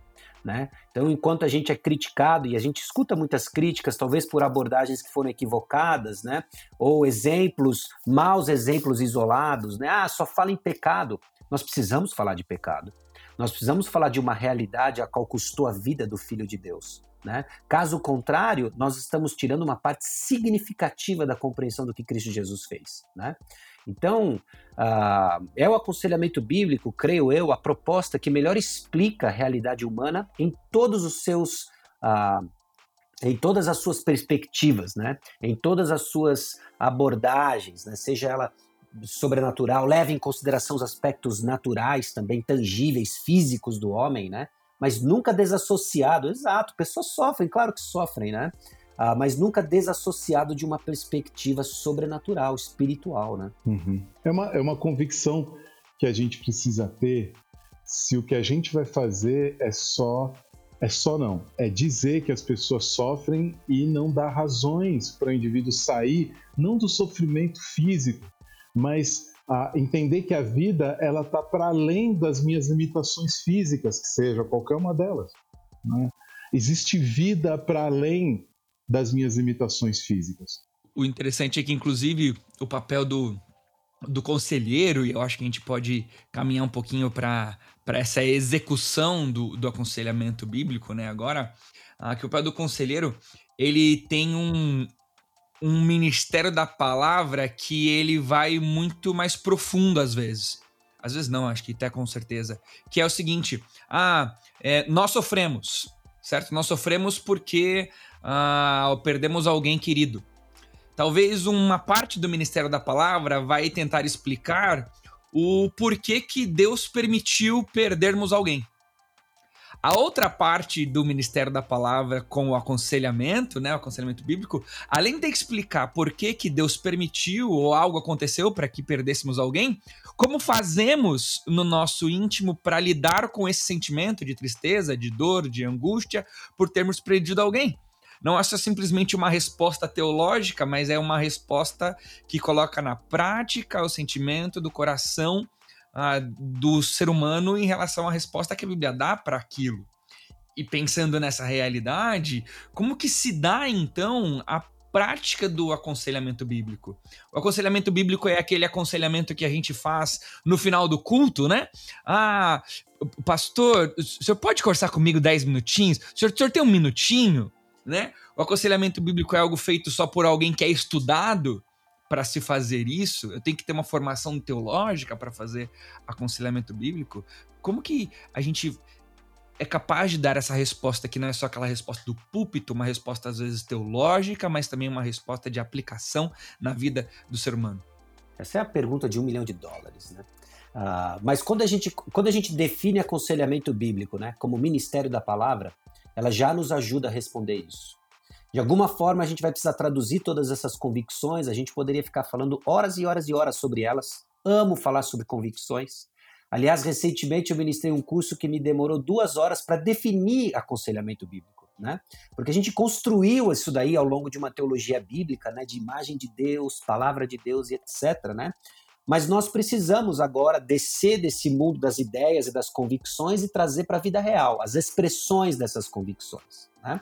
S2: Né? Então, enquanto a gente é criticado e a gente escuta muitas críticas, talvez por abordagens que foram equivocadas, né? ou exemplos, maus exemplos isolados, né? ah, só fala em pecado. Nós precisamos falar de pecado. Nós precisamos falar de uma realidade a qual custou a vida do Filho de Deus. Né? Caso contrário, nós estamos tirando uma parte significativa da compreensão do que Cristo Jesus fez. Né? Então, uh, é o aconselhamento bíblico, creio eu, a proposta que melhor explica a realidade humana em todos os seus. Uh, em todas as suas perspectivas, né? em todas as suas abordagens, né? seja ela sobrenatural, leva em consideração os aspectos naturais também, tangíveis, físicos do homem, né? mas nunca desassociado, exato, pessoas sofrem, claro que sofrem, né? Ah, mas nunca desassociado de uma perspectiva sobrenatural, espiritual, né?
S3: Uhum. É, uma, é uma convicção que a gente precisa ter se o que a gente vai fazer é só é só não, é dizer que as pessoas sofrem e não dar razões para o indivíduo sair não do sofrimento físico, mas a entender que a vida ela está para além das minhas limitações físicas, que seja qualquer uma delas. Né? Existe vida para além das minhas limitações físicas.
S1: O interessante é que, inclusive, o papel do, do conselheiro, e eu acho que a gente pode caminhar um pouquinho para essa execução do, do aconselhamento bíblico, né? Agora, ah, que o papel do conselheiro ele tem um, um ministério da palavra que ele vai muito mais profundo às vezes. Às vezes não, acho que até com certeza. Que é o seguinte: ah, é, nós sofremos, certo? Nós sofremos porque ah, perdemos alguém querido. Talvez uma parte do Ministério da Palavra vai tentar explicar o porquê que Deus permitiu perdermos alguém. A outra parte do Ministério da Palavra com o aconselhamento, né, o aconselhamento bíblico, além de explicar por que, que Deus permitiu ou algo aconteceu para que perdêssemos alguém, como fazemos no nosso íntimo para lidar com esse sentimento de tristeza, de dor, de angústia por termos perdido alguém? Não só simplesmente uma resposta teológica, mas é uma resposta que coloca na prática o sentimento do coração ah, do ser humano em relação à resposta que a Bíblia dá para aquilo. E pensando nessa realidade, como que se dá então a prática do aconselhamento bíblico. O aconselhamento bíblico é aquele aconselhamento que a gente faz no final do culto, né? Ah, pastor, o senhor pode conversar comigo 10 minutinhos? O senhor, o senhor tem um minutinho? Né? O aconselhamento bíblico é algo feito só por alguém que é estudado para se fazer isso? Eu tenho que ter uma formação teológica para fazer aconselhamento bíblico? Como que a gente é capaz de dar essa resposta que não é só aquela resposta do púlpito, uma resposta às vezes teológica, mas também uma resposta de aplicação na vida do ser humano?
S2: Essa é a pergunta de um milhão de dólares, né? Uh, mas quando a, gente, quando a gente define aconselhamento bíblico né, como ministério da palavra, ela já nos ajuda a responder isso. De alguma forma, a gente vai precisar traduzir todas essas convicções, a gente poderia ficar falando horas e horas e horas sobre elas. Amo falar sobre convicções. Aliás, recentemente eu ministrei um curso que me demorou duas horas para definir aconselhamento bíblico. Né? Porque a gente construiu isso daí ao longo de uma teologia bíblica, né? de imagem de Deus, palavra de Deus e etc. Né? Mas nós precisamos agora descer desse mundo das ideias e das convicções e trazer para a vida real as expressões dessas convicções. Né?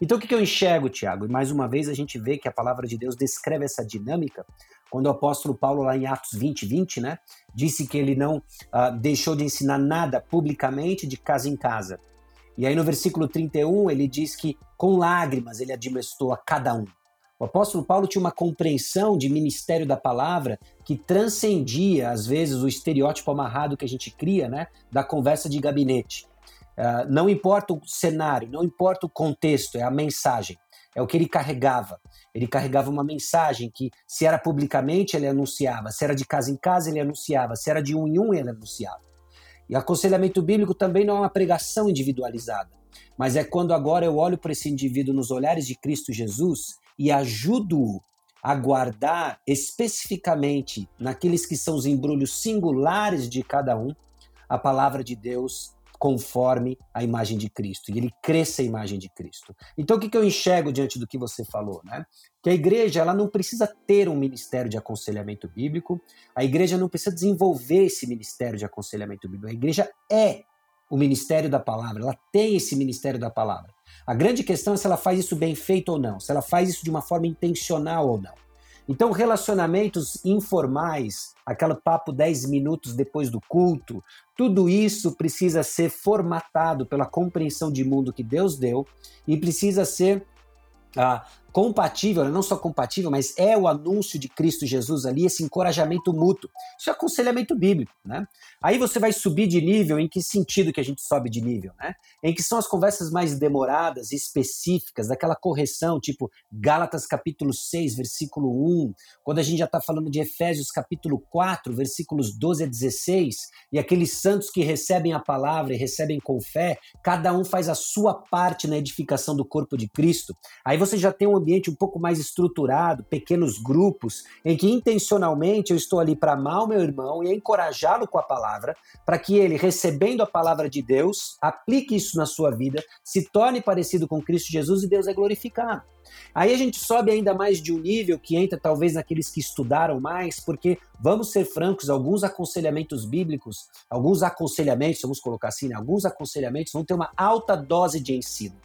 S2: Então, o que, eu enxergo, Tiago? E mais uma vez a gente vê que a palavra de Deus descreve essa dinâmica quando o apóstolo Paulo, lá em Atos 20, 20, né, disse que ele não uh, deixou de ensinar nada publicamente de casa em casa. E aí no versículo 31 ele diz que com lágrimas ele admoestou a cada um. O apóstolo Paulo tinha uma compreensão de ministério da palavra que transcendia, às vezes, o estereótipo amarrado que a gente cria, né, da conversa de gabinete. Uh, não importa o cenário, não importa o contexto, é a mensagem, é o que ele carregava. Ele carregava uma mensagem que, se era publicamente, ele anunciava, se era de casa em casa, ele anunciava, se era de um em um, ele anunciava. E aconselhamento bíblico também não é uma pregação individualizada, mas é quando agora eu olho para esse indivíduo nos olhares de Cristo Jesus e ajudo-o a guardar especificamente naqueles que são os embrulhos singulares de cada um a palavra de Deus conforme a imagem de Cristo e ele cresça a imagem de Cristo. Então o que, eu enxergo diante do que você falou, né? Que a igreja ela não precisa ter um ministério de aconselhamento bíblico, a igreja não precisa desenvolver esse ministério de aconselhamento bíblico. A igreja é o ministério da palavra, ela tem esse ministério da palavra. A grande questão é se ela faz isso bem feito ou não, se ela faz isso de uma forma intencional ou não. Então, relacionamentos informais, aquele papo 10 minutos depois do culto, tudo isso precisa ser formatado pela compreensão de mundo que Deus deu e precisa ser ah, compatível, não só compatível, mas é o anúncio de Cristo Jesus ali, esse encorajamento mútuo. Isso é aconselhamento bíblico, né? Aí você vai subir de nível, em que sentido que a gente sobe de nível, né? Em que são as conversas mais demoradas, específicas, daquela correção, tipo Gálatas capítulo 6, versículo 1, quando a gente já está falando de Efésios capítulo 4, versículos 12 a 16, e aqueles santos que recebem a palavra e recebem com fé, cada um faz a sua parte na edificação do corpo de Cristo. Aí você já tem um ambiente um pouco mais estruturado, pequenos grupos, em que intencionalmente eu estou ali para amar o meu irmão e encorajá-lo com a palavra, para que ele, recebendo a palavra de Deus, aplique isso na sua vida, se torne parecido com Cristo Jesus e Deus é glorificado. Aí a gente sobe ainda mais de um nível que entra talvez naqueles que estudaram mais, porque vamos ser francos, alguns aconselhamentos bíblicos, alguns aconselhamentos, vamos colocar assim, né? alguns aconselhamentos vão ter uma alta dose de ensino.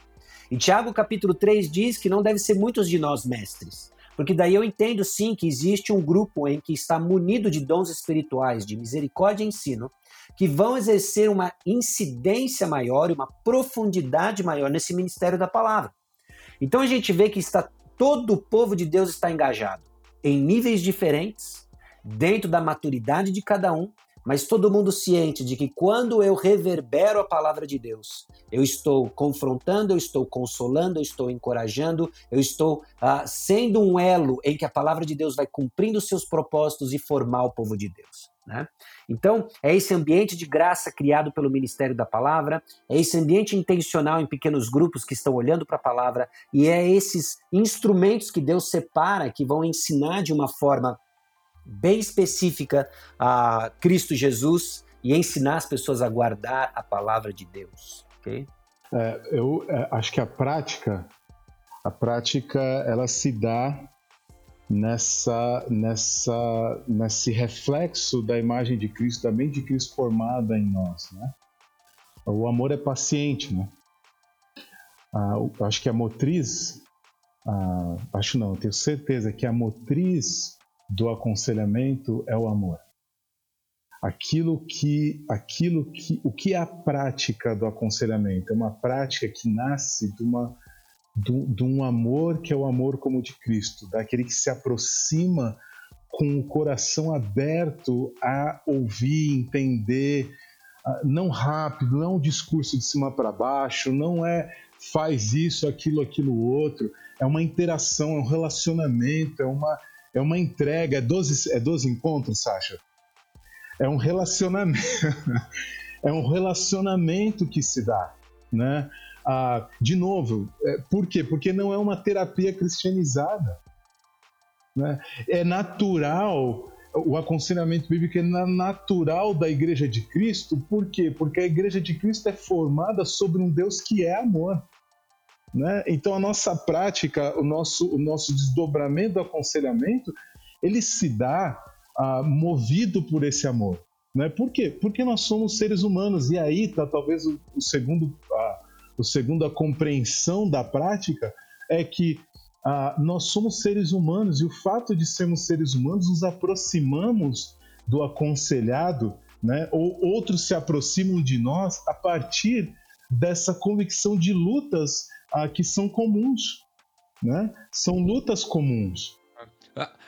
S2: E Tiago capítulo 3 diz que não deve ser muitos de nós mestres. Porque daí eu entendo sim que existe um grupo em que está munido de dons espirituais, de misericórdia e ensino, que vão exercer uma incidência maior e uma profundidade maior nesse ministério da palavra. Então a gente vê que está todo o povo de Deus está engajado em níveis diferentes, dentro da maturidade de cada um, mas todo mundo ciente de que quando eu reverbero a palavra de Deus, eu estou confrontando, eu estou consolando, eu estou encorajando, eu estou uh, sendo um elo em que a palavra de Deus vai cumprindo seus propósitos e formar o povo de Deus. Né? Então, é esse ambiente de graça criado pelo Ministério da Palavra, é esse ambiente intencional em pequenos grupos que estão olhando para a palavra, e é esses instrumentos que Deus separa que vão ensinar de uma forma bem específica a Cristo Jesus e ensinar as pessoas a guardar a palavra de Deus. Okay?
S3: É, eu é, acho que a prática, a prática, ela se dá nessa, nessa, nesse reflexo da imagem de Cristo, da mente de Cristo formada em nós, né? O amor é paciente, né? Ah, acho que a motriz, ah, acho não, tenho certeza que a motriz do aconselhamento é o amor. Aquilo que, aquilo que, o que é a prática do aconselhamento? É uma prática que nasce de, uma, de, de um amor que é o amor como de Cristo, daquele que se aproxima com o coração aberto a ouvir, entender, não rápido, não é um discurso de cima para baixo, não é faz isso, aquilo, aquilo outro. É uma interação, é um relacionamento, é uma, é uma entrega. É 12, é 12 encontros, Sasha? É um relacionamento. é um relacionamento que se dá, né? Ah, de novo, é, por quê? Porque não é uma terapia cristianizada. Né? É natural o aconselhamento bíblico é natural da Igreja de Cristo, por quê? Porque a Igreja de Cristo é formada sobre um Deus que é amor. Né? Então a nossa prática, o nosso, o nosso desdobramento do aconselhamento, ele se dá ah, movido por esse amor. Né? Por quê? Porque nós somos seres humanos e aí está talvez o, o segundo, a, o segundo a compreensão da prática é que ah, nós somos seres humanos e o fato de sermos seres humanos nos aproximamos do aconselhado, né? ou outros se aproximam de nós a partir dessa convicção de lutas ah, que são comuns. Né? São lutas comuns.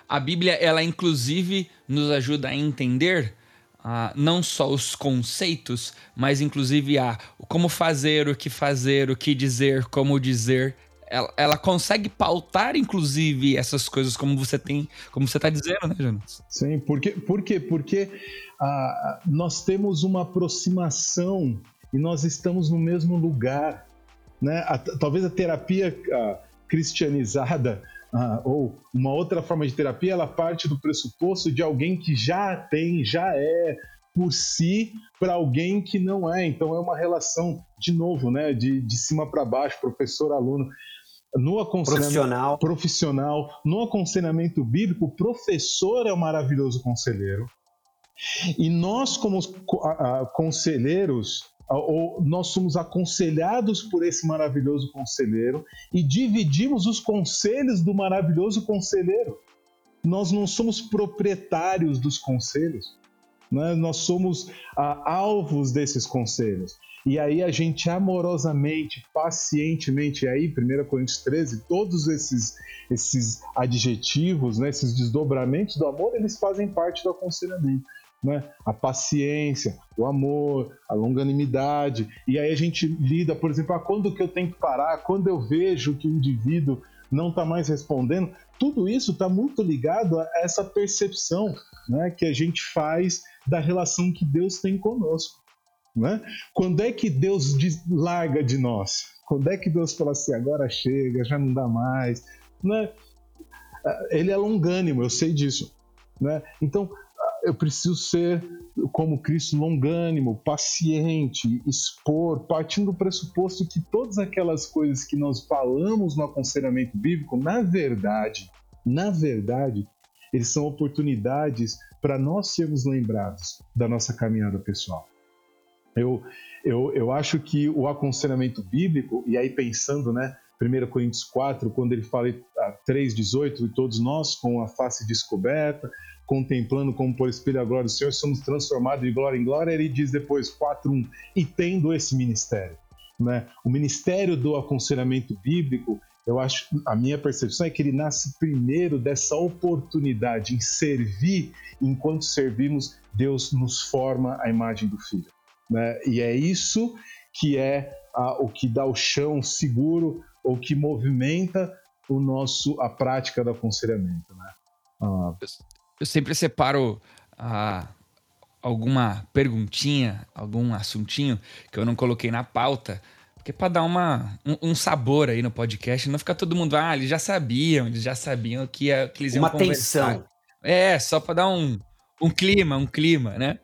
S1: A Bíblia, ela inclusive nos ajuda a entender ah, não só os conceitos, mas inclusive a como fazer, o que fazer, o que dizer, como dizer, ela, ela consegue pautar, inclusive, essas coisas como você tem, como você está dizendo, né, Jonas?
S3: Sim, porque, por quê? Porque ah, nós temos uma aproximação e nós estamos no mesmo lugar. Né? A, talvez a terapia ah, cristianizada ah, ou uma outra forma de terapia, ela parte do pressuposto de alguém que já tem, já é por si para alguém que não é. Então é uma relação, de novo, né, de, de cima para baixo, professor-aluno no aconselhamento profissional. profissional, no aconselhamento bíblico, o professor é o maravilhoso conselheiro. E nós, como conselheiros, ou nós somos aconselhados por esse maravilhoso conselheiro e dividimos os conselhos do maravilhoso conselheiro. Nós não somos proprietários dos conselhos, né? nós somos ah, alvos desses conselhos. E aí a gente amorosamente, pacientemente, e aí 1 Coríntios 13, todos esses, esses adjetivos, né, esses desdobramentos do amor, eles fazem parte do aconselhamento. Né? A paciência, o amor, a longanimidade. E aí a gente lida, por exemplo, ah, quando que eu tenho que parar, quando eu vejo que o indivíduo não está mais respondendo, tudo isso está muito ligado a essa percepção né, que a gente faz da relação que Deus tem conosco. Né? Quando é que Deus larga de nós? Quando é que Deus fala assim, agora chega, já não dá mais? Né? Ele é longânimo, eu sei disso. Né? Então, eu preciso ser como Cristo longânimo, paciente, expor, partindo do pressuposto que todas aquelas coisas que nós falamos no aconselhamento bíblico, na verdade, na verdade, eles são oportunidades para nós sermos lembrados da nossa caminhada pessoal. Eu, eu, eu acho que o aconselhamento bíblico, e aí pensando, né, 1 Coríntios 4, quando ele fala 3,18, e todos nós com a face descoberta, contemplando como por espelho a glória do Senhor, somos transformados de glória em glória, ele diz depois 4,1, e tendo esse ministério. Né? O ministério do aconselhamento bíblico, eu acho, a minha percepção é que ele nasce primeiro dessa oportunidade em servir, enquanto servimos, Deus nos forma a imagem do Filho. Né? E é isso que é a, o que dá o chão seguro ou que movimenta o nosso a prática do aconselhamento. Né?
S1: Ah. Eu sempre separo ah, alguma perguntinha, algum assuntinho que eu não coloquei na pauta, porque para dar uma, um, um, sabor aí no podcast, não ficar todo mundo, ah, eles já sabiam, eles já sabiam que, ia, que eles iam
S2: uma conversar. tensão.
S1: É, só para dar um, um clima, um clima, né?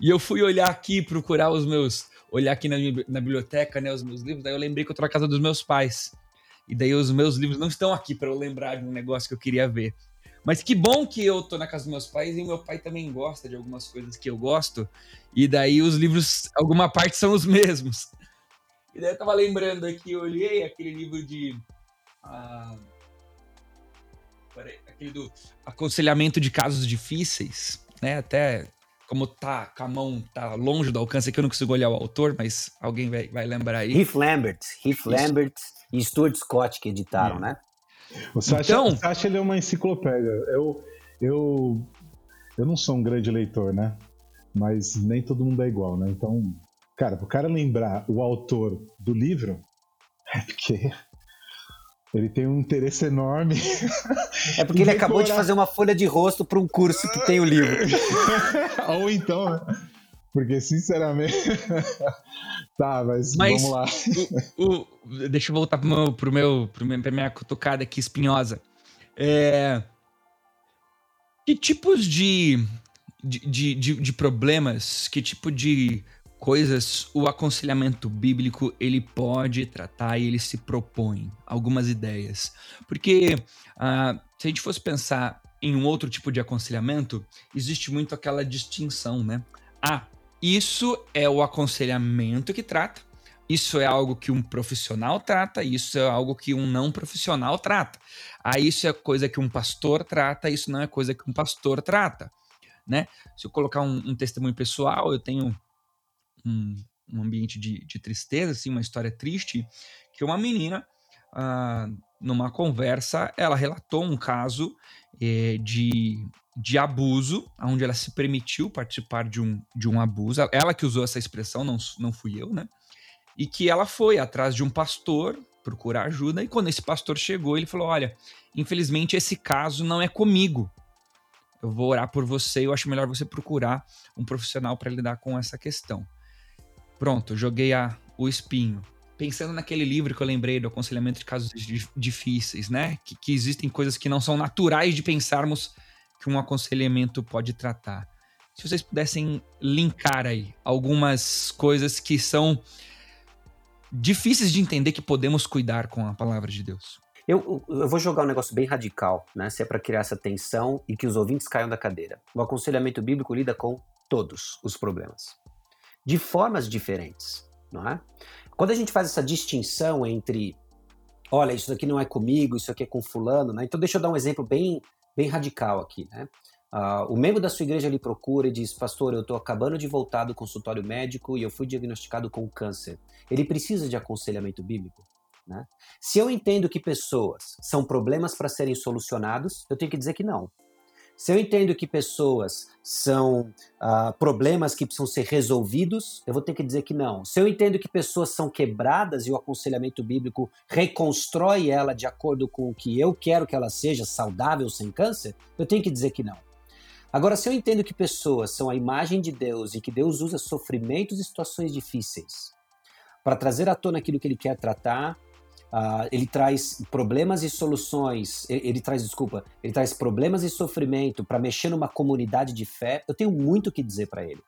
S1: E eu fui olhar aqui, procurar os meus. Olhar aqui na, na biblioteca, né? Os meus livros. Daí eu lembrei que eu tô na casa dos meus pais. E daí os meus livros não estão aqui para eu lembrar de um negócio que eu queria ver. Mas que bom que eu tô na casa dos meus pais e meu pai também gosta de algumas coisas que eu gosto. E daí os livros, alguma parte são os mesmos. E daí eu tava lembrando aqui, eu olhei aquele livro de. Ah, aquele do Aconselhamento de Casos Difíceis, né? Até como tá com a mão tá longe do alcance aqui, eu não consigo olhar o autor, mas alguém vai, vai lembrar aí.
S2: Heath Lambert, Heath. Lambert e Stuart Scott que editaram, é. né?
S3: O Sacha, então, o Sacha ele é uma enciclopédia. Eu, eu, eu não sou um grande leitor, né? mas nem todo mundo é igual, né? Então, cara, pro cara lembrar o autor do livro, é porque ele tem um interesse enorme.
S2: É porque ele acabou de fazer uma folha de rosto para um curso que tem o livro.
S3: Ou então, né? Porque, sinceramente. tá, mas, mas, vamos lá.
S1: O, o, deixa eu voltar pro meu, pro meu, pro meu, pra minha cutucada aqui espinhosa. É, que tipos de, de, de, de, de problemas, que tipo de coisas o aconselhamento bíblico ele pode tratar e ele se propõe algumas ideias porque uh, se a gente fosse pensar em um outro tipo de aconselhamento existe muito aquela distinção né ah isso é o aconselhamento que trata isso é algo que um profissional trata, isso é algo que um não profissional trata. Ah, isso é coisa que um pastor trata, isso não é coisa que um pastor trata. Né? Se eu colocar um, um testemunho pessoal, eu tenho um, um ambiente de, de, tristeza, assim, uma história triste, que uma menina, ah, numa conversa, ela relatou um caso eh, de, de abuso, onde ela se permitiu participar de um, de um abuso. Ela que usou essa expressão, não, não fui eu, né? e que ela foi atrás de um pastor procurar ajuda e quando esse pastor chegou, ele falou: "Olha, infelizmente esse caso não é comigo. Eu vou orar por você, eu acho melhor você procurar um profissional para lidar com essa questão." Pronto, joguei a, o espinho. Pensando naquele livro que eu lembrei do aconselhamento de casos difíceis, né? Que, que existem coisas que não são naturais de pensarmos que um aconselhamento pode tratar. Se vocês pudessem linkar aí algumas coisas que são difíceis de entender que podemos cuidar com a palavra de Deus.
S2: Eu, eu vou jogar um negócio bem radical, né? Se é para criar essa tensão e que os ouvintes caiam da cadeira. O aconselhamento bíblico lida com todos os problemas, de formas diferentes, não é? Quando a gente faz essa distinção entre, olha, isso aqui não é comigo, isso aqui é com fulano, né? Então deixa eu dar um exemplo bem, bem radical aqui, né? Uh, o membro da sua igreja lhe procura e diz: Pastor, eu estou acabando de voltar do consultório médico e eu fui diagnosticado com câncer. Ele precisa de aconselhamento bíblico? Né? Se eu entendo que pessoas são problemas para serem solucionados, eu tenho que dizer que não. Se eu entendo que pessoas são uh, problemas que precisam ser resolvidos, eu vou ter que dizer que não. Se eu entendo que pessoas são quebradas e o aconselhamento bíblico reconstrói ela de acordo com o que eu quero que ela seja, saudável, sem câncer, eu tenho que dizer que não. Agora, se eu entendo que pessoas são a imagem de Deus e que Deus usa sofrimentos e situações difíceis para trazer à tona aquilo que ele quer tratar, uh, ele traz problemas e soluções, ele, ele, traz, desculpa, ele traz problemas e sofrimento para mexer numa comunidade de fé, eu tenho muito o que dizer para ele.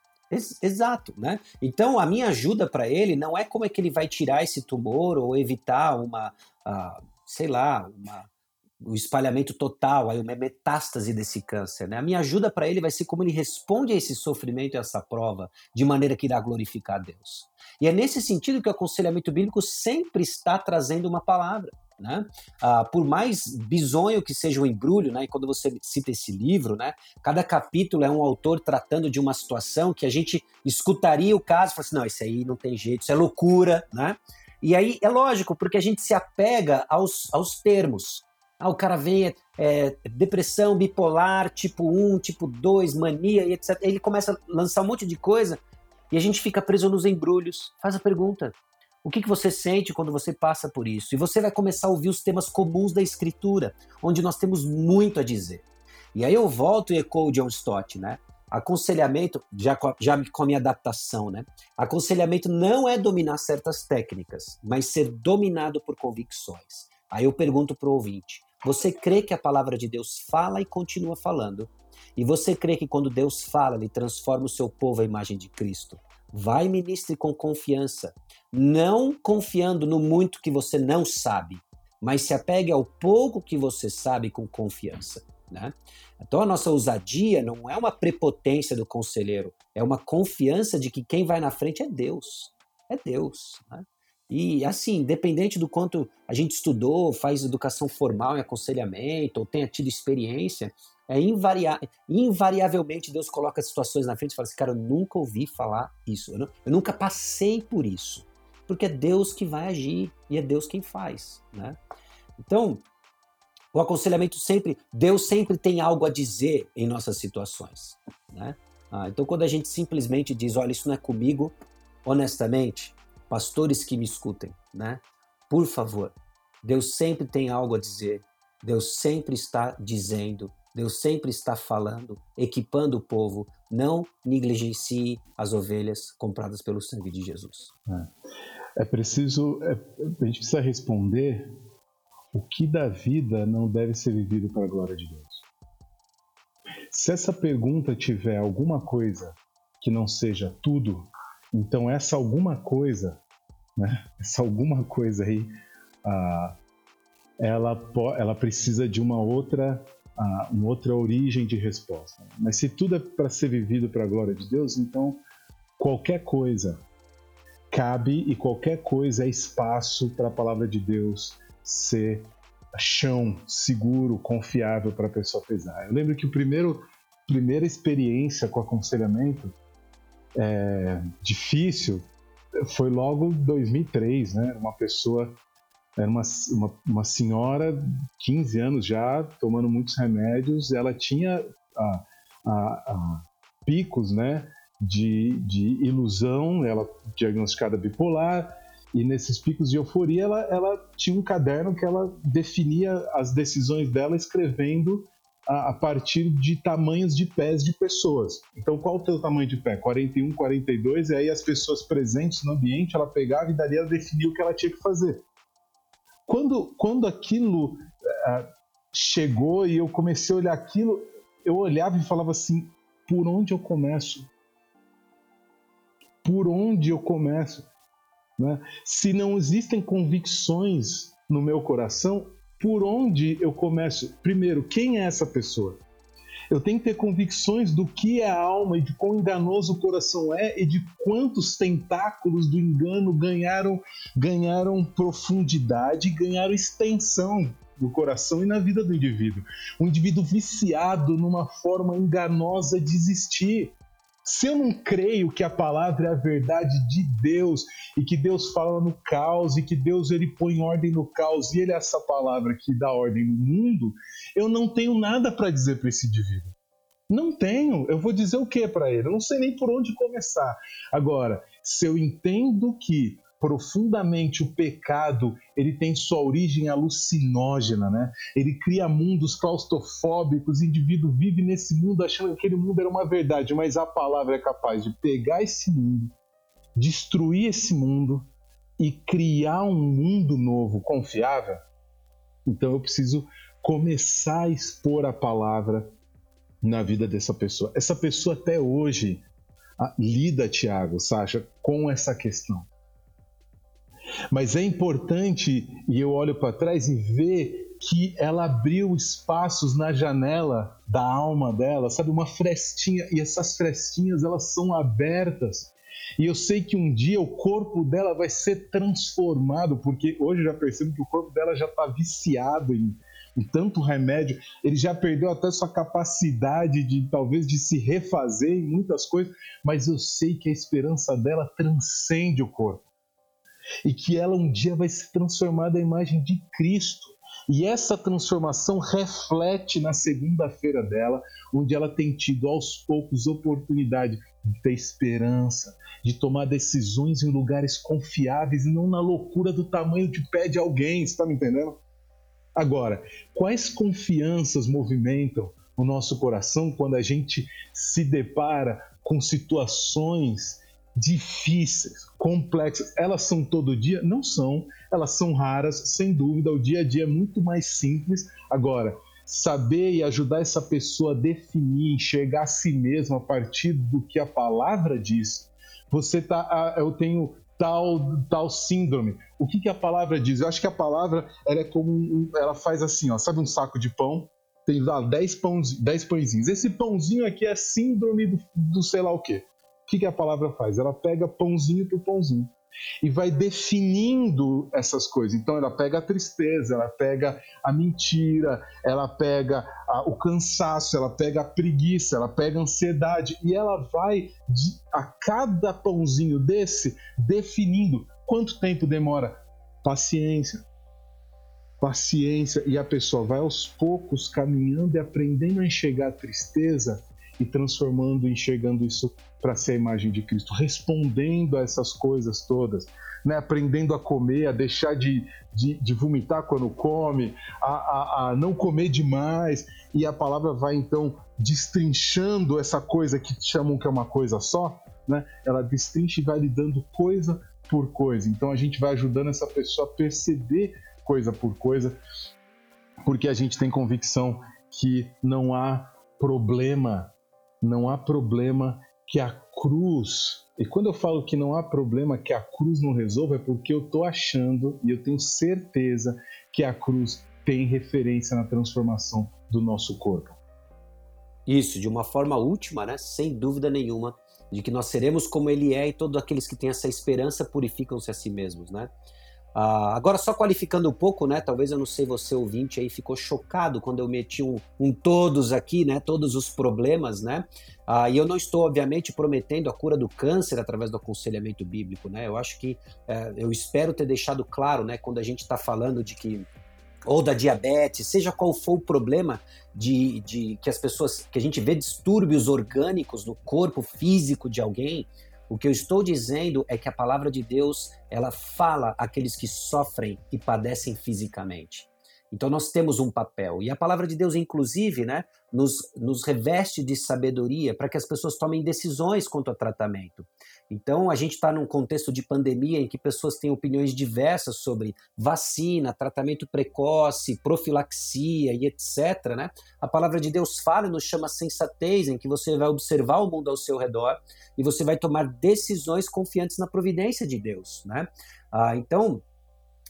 S2: Exato, né? Então a minha ajuda para ele não é como é que ele vai tirar esse tumor ou evitar uma, uh, sei lá, uma o espalhamento total, aí uma metástase desse câncer. Né? A minha ajuda para ele vai ser como ele responde a esse sofrimento e a essa prova, de maneira que irá glorificar a Deus. E é nesse sentido que o aconselhamento bíblico sempre está trazendo uma palavra. Né? Ah, por mais bizonho que seja o embrulho, né? e quando você cita esse livro, né? cada capítulo é um autor tratando de uma situação que a gente escutaria o caso e assim: não, isso aí não tem jeito, isso é loucura. Né? E aí é lógico, porque a gente se apega aos, aos termos. Ah, o cara vem, é, depressão bipolar, tipo 1, tipo 2, mania e etc. Ele começa a lançar um monte de coisa e a gente fica preso nos embrulhos. Faz a pergunta. O que, que você sente quando você passa por isso? E você vai começar a ouvir os temas comuns da escritura, onde nós temos muito a dizer. E aí eu volto e ecoo John Stott, né? Aconselhamento, já, já com a minha adaptação, né? Aconselhamento não é dominar certas técnicas, mas ser dominado por convicções. Aí eu pergunto para o ouvinte: você crê que a palavra de Deus fala e continua falando? E você crê que quando Deus fala, ele transforma o seu povo à imagem de Cristo? Vai ministre com confiança, não confiando no muito que você não sabe, mas se apegue ao pouco que você sabe com confiança. Né? Então a nossa ousadia não é uma prepotência do conselheiro, é uma confiança de que quem vai na frente é Deus. É Deus. Né? E assim, independente do quanto a gente estudou, faz educação formal em aconselhamento, ou tenha tido experiência, é invaria invariavelmente Deus coloca situações na frente e fala assim, cara, eu nunca ouvi falar isso, eu, não, eu nunca passei por isso. Porque é Deus que vai agir e é Deus quem faz, né? Então, o aconselhamento sempre, Deus sempre tem algo a dizer em nossas situações, né? Ah, então, quando a gente simplesmente diz, olha, isso não é comigo, honestamente, pastores que me escutem, né? Por favor, Deus sempre tem algo a dizer, Deus sempre está dizendo, Deus sempre está falando, equipando o povo. Não negligencie as ovelhas compradas pelo sangue de Jesus.
S3: É, é preciso, é, a gente precisa responder o que da vida não deve ser vivido para a glória de Deus. Se essa pergunta tiver alguma coisa que não seja tudo, então essa alguma coisa, né, essa alguma coisa aí, ah, ela, ela precisa de uma outra, ah, uma outra origem de resposta. Mas se tudo é para ser vivido para a glória de Deus, então qualquer coisa cabe e qualquer coisa é espaço para a palavra de Deus ser chão seguro, confiável para a pessoa pesar. Eu lembro que o primeiro primeira experiência com aconselhamento é, difícil foi logo 2003, né? Uma pessoa era uma, uma, uma, senhora, 15 anos já, tomando muitos remédios, ela tinha a, a, a picos, né, de, de ilusão, ela diagnosticada bipolar, e nesses picos de euforia, ela, ela tinha um caderno que ela definia as decisões dela escrevendo a, a, partir de tamanhos de pés de pessoas. Então, qual o teu tamanho de pé? 41, 42, e aí as pessoas presentes no ambiente, ela pegava e dali ela definia o que ela tinha que fazer. Quando, quando aquilo uh, chegou e eu comecei a olhar aquilo, eu olhava e falava assim: por onde eu começo? Por onde eu começo? Né? Se não existem convicções no meu coração, por onde eu começo? Primeiro, quem é essa pessoa? Eu tenho que ter convicções do que é a alma e de quão enganoso o coração é e de quantos tentáculos do engano ganharam, ganharam profundidade ganharam extensão no coração e na vida do indivíduo. Um indivíduo viciado numa forma enganosa de existir. Se eu não creio que a palavra é a verdade de Deus e que Deus fala no caos e que Deus ele põe ordem no caos e ele é essa palavra que dá ordem no mundo, eu não tenho nada para dizer para esse indivíduo. Não tenho. Eu vou dizer o que para ele? Eu não sei nem por onde começar. Agora, se eu entendo que profundamente o pecado ele tem sua origem alucinógena, né? Ele cria mundos claustrofóbicos, o indivíduo vive nesse mundo achando que aquele mundo era uma verdade, mas a palavra é capaz de pegar esse mundo, destruir esse mundo e criar um mundo novo, confiável. Então eu preciso começar a expor a palavra na vida dessa pessoa. Essa pessoa até hoje lida, Tiago, Sasha, com essa questão. Mas é importante, e eu olho para trás e ver que ela abriu espaços na janela da alma dela, sabe, uma frestinha, e essas frestinhas elas são abertas. E eu sei que um dia o corpo dela vai ser transformado, porque hoje eu já percebo que o corpo dela já está viciado em, em tanto remédio, ele já perdeu até sua capacidade de talvez de se refazer em muitas coisas, mas eu sei que a esperança dela transcende o corpo e que ela um dia vai se transformar da imagem de Cristo. E essa transformação reflete na segunda-feira dela, onde ela tem tido aos poucos oportunidade de ter esperança, de tomar decisões em lugares confiáveis e não na loucura do tamanho de pé de alguém, está me entendendo? Agora, quais confianças movimentam o nosso coração quando a gente se depara com situações difíceis, complexas. Elas são todo dia? Não são. Elas são raras, sem dúvida. O dia a dia é muito mais simples. Agora, saber e ajudar essa pessoa a definir, enxergar a si mesma a partir do que a palavra diz. Você tá, ah, eu tenho tal tal síndrome. O que, que a palavra diz? Eu acho que a palavra ela é como ela faz assim, ó, sabe um saco de pão? Tem lá 10 pães, 10 pãezinhos. Esse pãozinho aqui é síndrome do, do sei lá o quê que, que a palavra faz? Ela pega pãozinho por pãozinho e vai definindo essas coisas. Então ela pega a tristeza, ela pega a mentira, ela pega a, o cansaço, ela pega a preguiça, ela pega a ansiedade e ela vai de, a cada pãozinho desse definindo quanto tempo demora. Paciência. Paciência e a pessoa vai aos poucos caminhando e aprendendo a enxergar a tristeza e transformando, enxergando isso para ser a imagem de Cristo, respondendo a essas coisas todas, né? aprendendo a comer, a deixar de, de, de vomitar quando come, a, a, a não comer demais, e a palavra vai então destrinchando essa coisa que chamam que é uma coisa só, né? ela destrincha e vai lhe dando coisa por coisa. Então a gente vai ajudando essa pessoa a perceber coisa por coisa, porque a gente tem convicção que não há problema, não há problema que a cruz. E quando eu falo que não há problema que a cruz não resolva, é porque eu estou achando e eu tenho certeza que a cruz tem referência na transformação do nosso corpo.
S2: Isso, de uma forma última, né? sem dúvida nenhuma, de que nós seremos como Ele é e todos aqueles que têm essa esperança purificam-se a si mesmos. Né? Uh, agora, só qualificando um pouco, né? Talvez eu não sei, você ouvinte aí ficou chocado quando eu meti um, um todos aqui, né? Todos os problemas, né? Uh, e eu não estou, obviamente, prometendo a cura do câncer através do aconselhamento bíblico, né? Eu acho que, uh, eu espero ter deixado claro, né? Quando a gente está falando de que ou da diabetes, seja qual for o problema de, de que as pessoas, que a gente vê distúrbios orgânicos no corpo físico de alguém, o que eu estou dizendo é que a palavra de Deus, ela fala àqueles que sofrem e padecem fisicamente. Então nós temos um papel. E a palavra de Deus, inclusive, né, nos, nos reveste de sabedoria para que as pessoas tomem decisões quanto ao tratamento. Então, a gente está num contexto de pandemia em que pessoas têm opiniões diversas sobre vacina, tratamento precoce, profilaxia e etc. Né? A palavra de Deus fala e nos chama sensatez, em que você vai observar o mundo ao seu redor e você vai tomar decisões confiantes na providência de Deus. Né? Ah, então,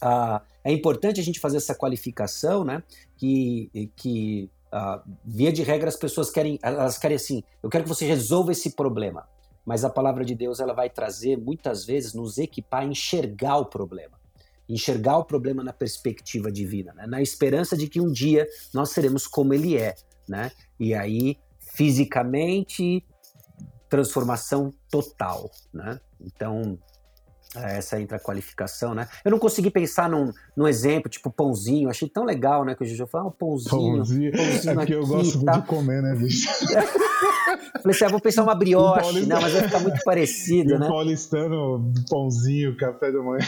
S2: ah, é importante a gente fazer essa qualificação, né? que, que ah, via de regra as pessoas querem, elas querem assim, eu quero que você resolva esse problema mas a palavra de Deus ela vai trazer muitas vezes nos equipar a enxergar o problema, enxergar o problema na perspectiva divina, né? na esperança de que um dia nós seremos como Ele é, né? E aí fisicamente transformação total, né? Então essa entra a qualificação, né? Eu não consegui pensar num, num exemplo, tipo pãozinho. Achei tão legal, né? Que o Juju falou, ah, um pãozinho. Pãozinho.
S3: pãozinho é porque eu gosto tá. de comer, né, bicho?
S2: Falei assim, ah, vou pensar uma brioche. Não, mas vai ficar muito parecido, né?
S3: paulistano, pãozinho, café da manhã.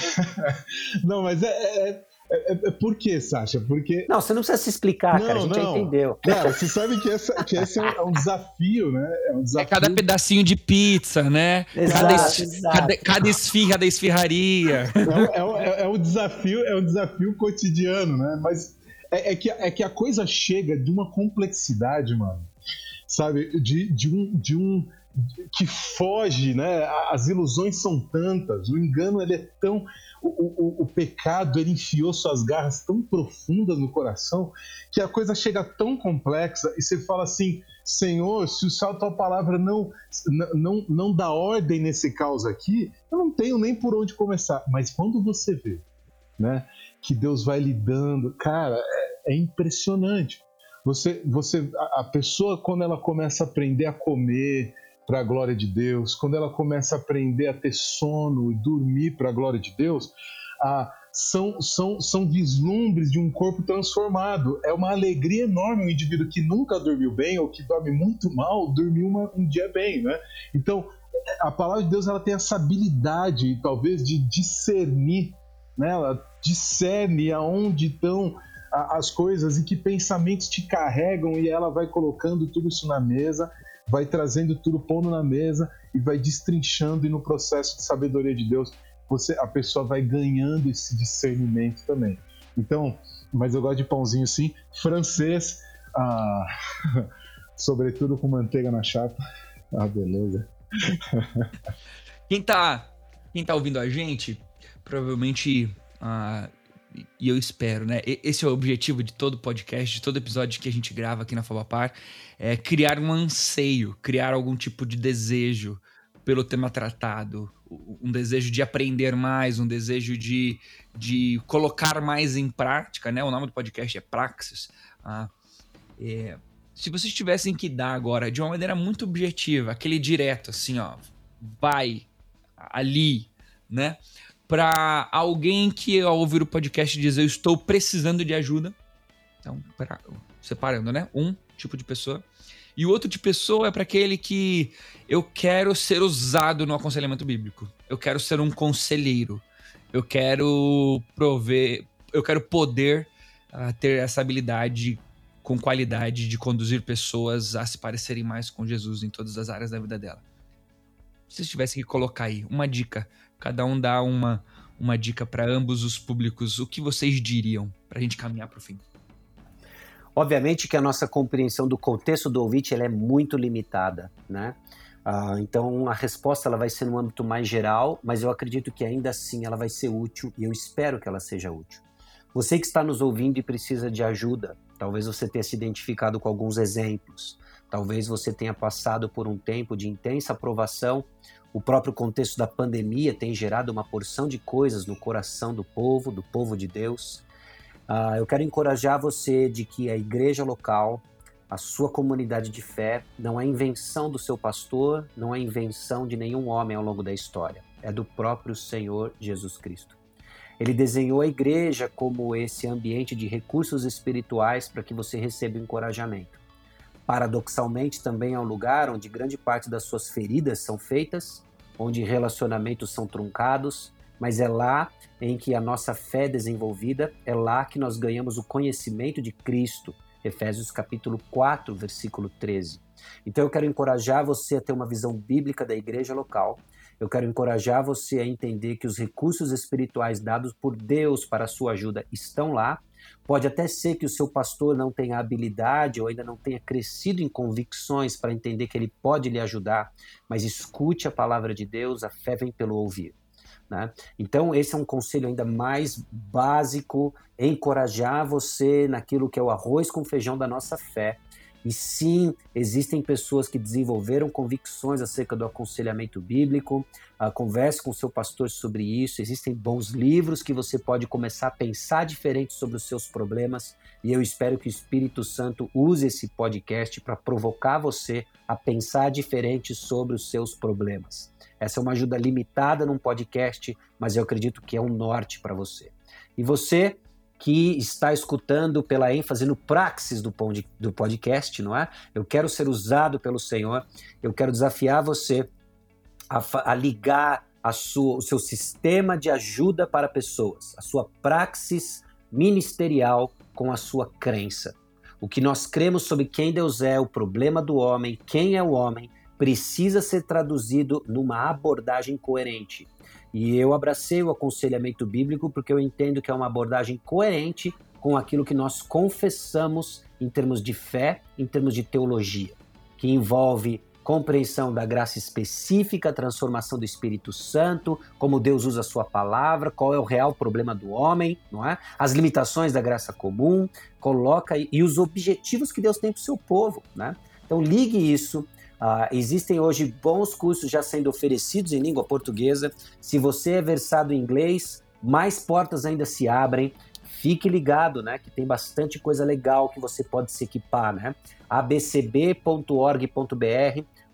S3: Não, mas é, é é, é, é, por que, Sasha? Porque.
S2: Não, você não precisa se explicar, não, cara. A gente não. já entendeu.
S3: Cara, você sabe que, essa, que esse é um, é um desafio, né?
S1: É, um desafio. é cada pedacinho de pizza, né? Exato, cada, es... exato. cada, cada esfirra da esfirraria.
S3: É, um, é, um desafio, é um desafio cotidiano, né? Mas é, que, é que a coisa chega de uma complexidade, mano. Sabe? De, de um. De um que foge, né? As ilusões são tantas, o engano ele é tão o, o, o, pecado ele enfiou suas garras tão profundas no coração que a coisa chega tão complexa e você fala assim: Senhor, se a tua palavra não, não, não dá ordem nesse caos aqui, eu não tenho nem por onde começar. Mas quando você vê né, que Deus vai lhe dando, cara, é, é impressionante. Você, você, a pessoa, quando ela começa a aprender a comer, para a glória de Deus, quando ela começa a aprender a ter sono e dormir para a glória de Deus, são, são, são vislumbres de um corpo transformado. É uma alegria enorme um indivíduo que nunca dormiu bem ou que dorme muito mal, dormiu uma, um dia bem. Né? Então, a palavra de Deus ela tem essa habilidade, talvez, de discernir, né? ela discerne aonde estão as coisas e que pensamentos te carregam e ela vai colocando tudo isso na mesa vai trazendo tudo, pondo na mesa e vai destrinchando e no processo de sabedoria de Deus, você, a pessoa vai ganhando esse discernimento também. Então, mas eu gosto de pãozinho sim, francês, ah, sobretudo com manteiga na chapa. Ah, beleza.
S1: quem tá, quem tá ouvindo a gente, provavelmente ah, e eu espero, né? Esse é o objetivo de todo podcast, de todo episódio que a gente grava aqui na Fabapar, é criar um anseio, criar algum tipo de desejo pelo tema tratado, um desejo de aprender mais, um desejo de, de colocar mais em prática, né? O nome do podcast é Praxis. Ah, é, se vocês tivessem que dar agora de uma maneira muito objetiva, aquele direto, assim, ó, vai ali, né? Para alguém que ao ouvir o podcast diz eu estou precisando de ajuda. Então, pra, separando, né? Um tipo de pessoa. E o outro de pessoa é para aquele que eu quero ser usado no aconselhamento bíblico. Eu quero ser um conselheiro. Eu quero prover, eu quero poder uh, ter essa habilidade com qualidade de conduzir pessoas a se parecerem mais com Jesus em todas as áreas da vida dela. Se vocês tivessem que colocar aí uma dica, cada um dá uma, uma dica para ambos os públicos, o que vocês diriam para a gente caminhar para o fim?
S2: Obviamente que a nossa compreensão do contexto do ouvinte é muito limitada, né? Ah, então a resposta ela vai ser no âmbito mais geral, mas eu acredito que ainda assim ela vai ser útil e eu espero que ela seja útil. Você que está nos ouvindo e precisa de ajuda, talvez você tenha se identificado com alguns exemplos, talvez você tenha passado por um tempo de intensa aprovação. O próprio contexto da pandemia tem gerado uma porção de coisas no coração do povo, do povo de Deus. Uh, eu quero encorajar você de que a igreja local, a sua comunidade de fé, não é invenção do seu pastor, não é invenção de nenhum homem ao longo da história. É do próprio Senhor Jesus Cristo. Ele desenhou a igreja como esse ambiente de recursos espirituais para que você receba encorajamento. Paradoxalmente, também é um lugar onde grande parte das suas feridas são feitas, onde relacionamentos são truncados, mas é lá em que a nossa fé é desenvolvida, é lá que nós ganhamos o conhecimento de Cristo. Efésios capítulo 4, versículo 13. Então eu quero encorajar você a ter uma visão bíblica da igreja local. Eu quero encorajar você a entender que os recursos espirituais dados por Deus para a sua ajuda estão lá. Pode até ser que o seu pastor não tenha habilidade ou ainda não tenha crescido em convicções para entender que ele pode lhe ajudar, mas escute a palavra de Deus, a fé vem pelo ouvir. Né? Então, esse é um conselho ainda mais básico, encorajar você naquilo que é o arroz com feijão da nossa fé. E sim, existem pessoas que desenvolveram convicções acerca do aconselhamento bíblico. Uh, converse com seu pastor sobre isso. Existem bons livros que você pode começar a pensar diferente sobre os seus problemas. E eu espero que o Espírito Santo use esse podcast para provocar você a pensar diferente sobre os seus problemas. Essa é uma ajuda limitada num podcast, mas eu acredito que é um norte para você. E você que está escutando pela ênfase no praxis do podcast, não é? Eu quero ser usado pelo Senhor, eu quero desafiar você a, a ligar a sua, o seu sistema de ajuda para pessoas, a sua praxis ministerial com a sua crença. O que nós cremos sobre quem Deus é, o problema do homem, quem é o homem, precisa ser traduzido numa abordagem coerente. E eu abracei o aconselhamento bíblico porque eu entendo que é uma abordagem coerente com aquilo que nós confessamos em termos de fé, em termos de teologia, que envolve compreensão da graça específica, transformação do Espírito Santo, como Deus usa a sua palavra, qual é o real problema do homem, não é? As limitações da graça comum, coloca e os objetivos que Deus tem para o seu povo, né? Então ligue isso Uh, existem hoje bons cursos já sendo oferecidos em língua portuguesa. Se você é versado em inglês, mais portas ainda se abrem. Fique ligado, né? Que tem bastante coisa legal que você pode se equipar, né? abcb.org.br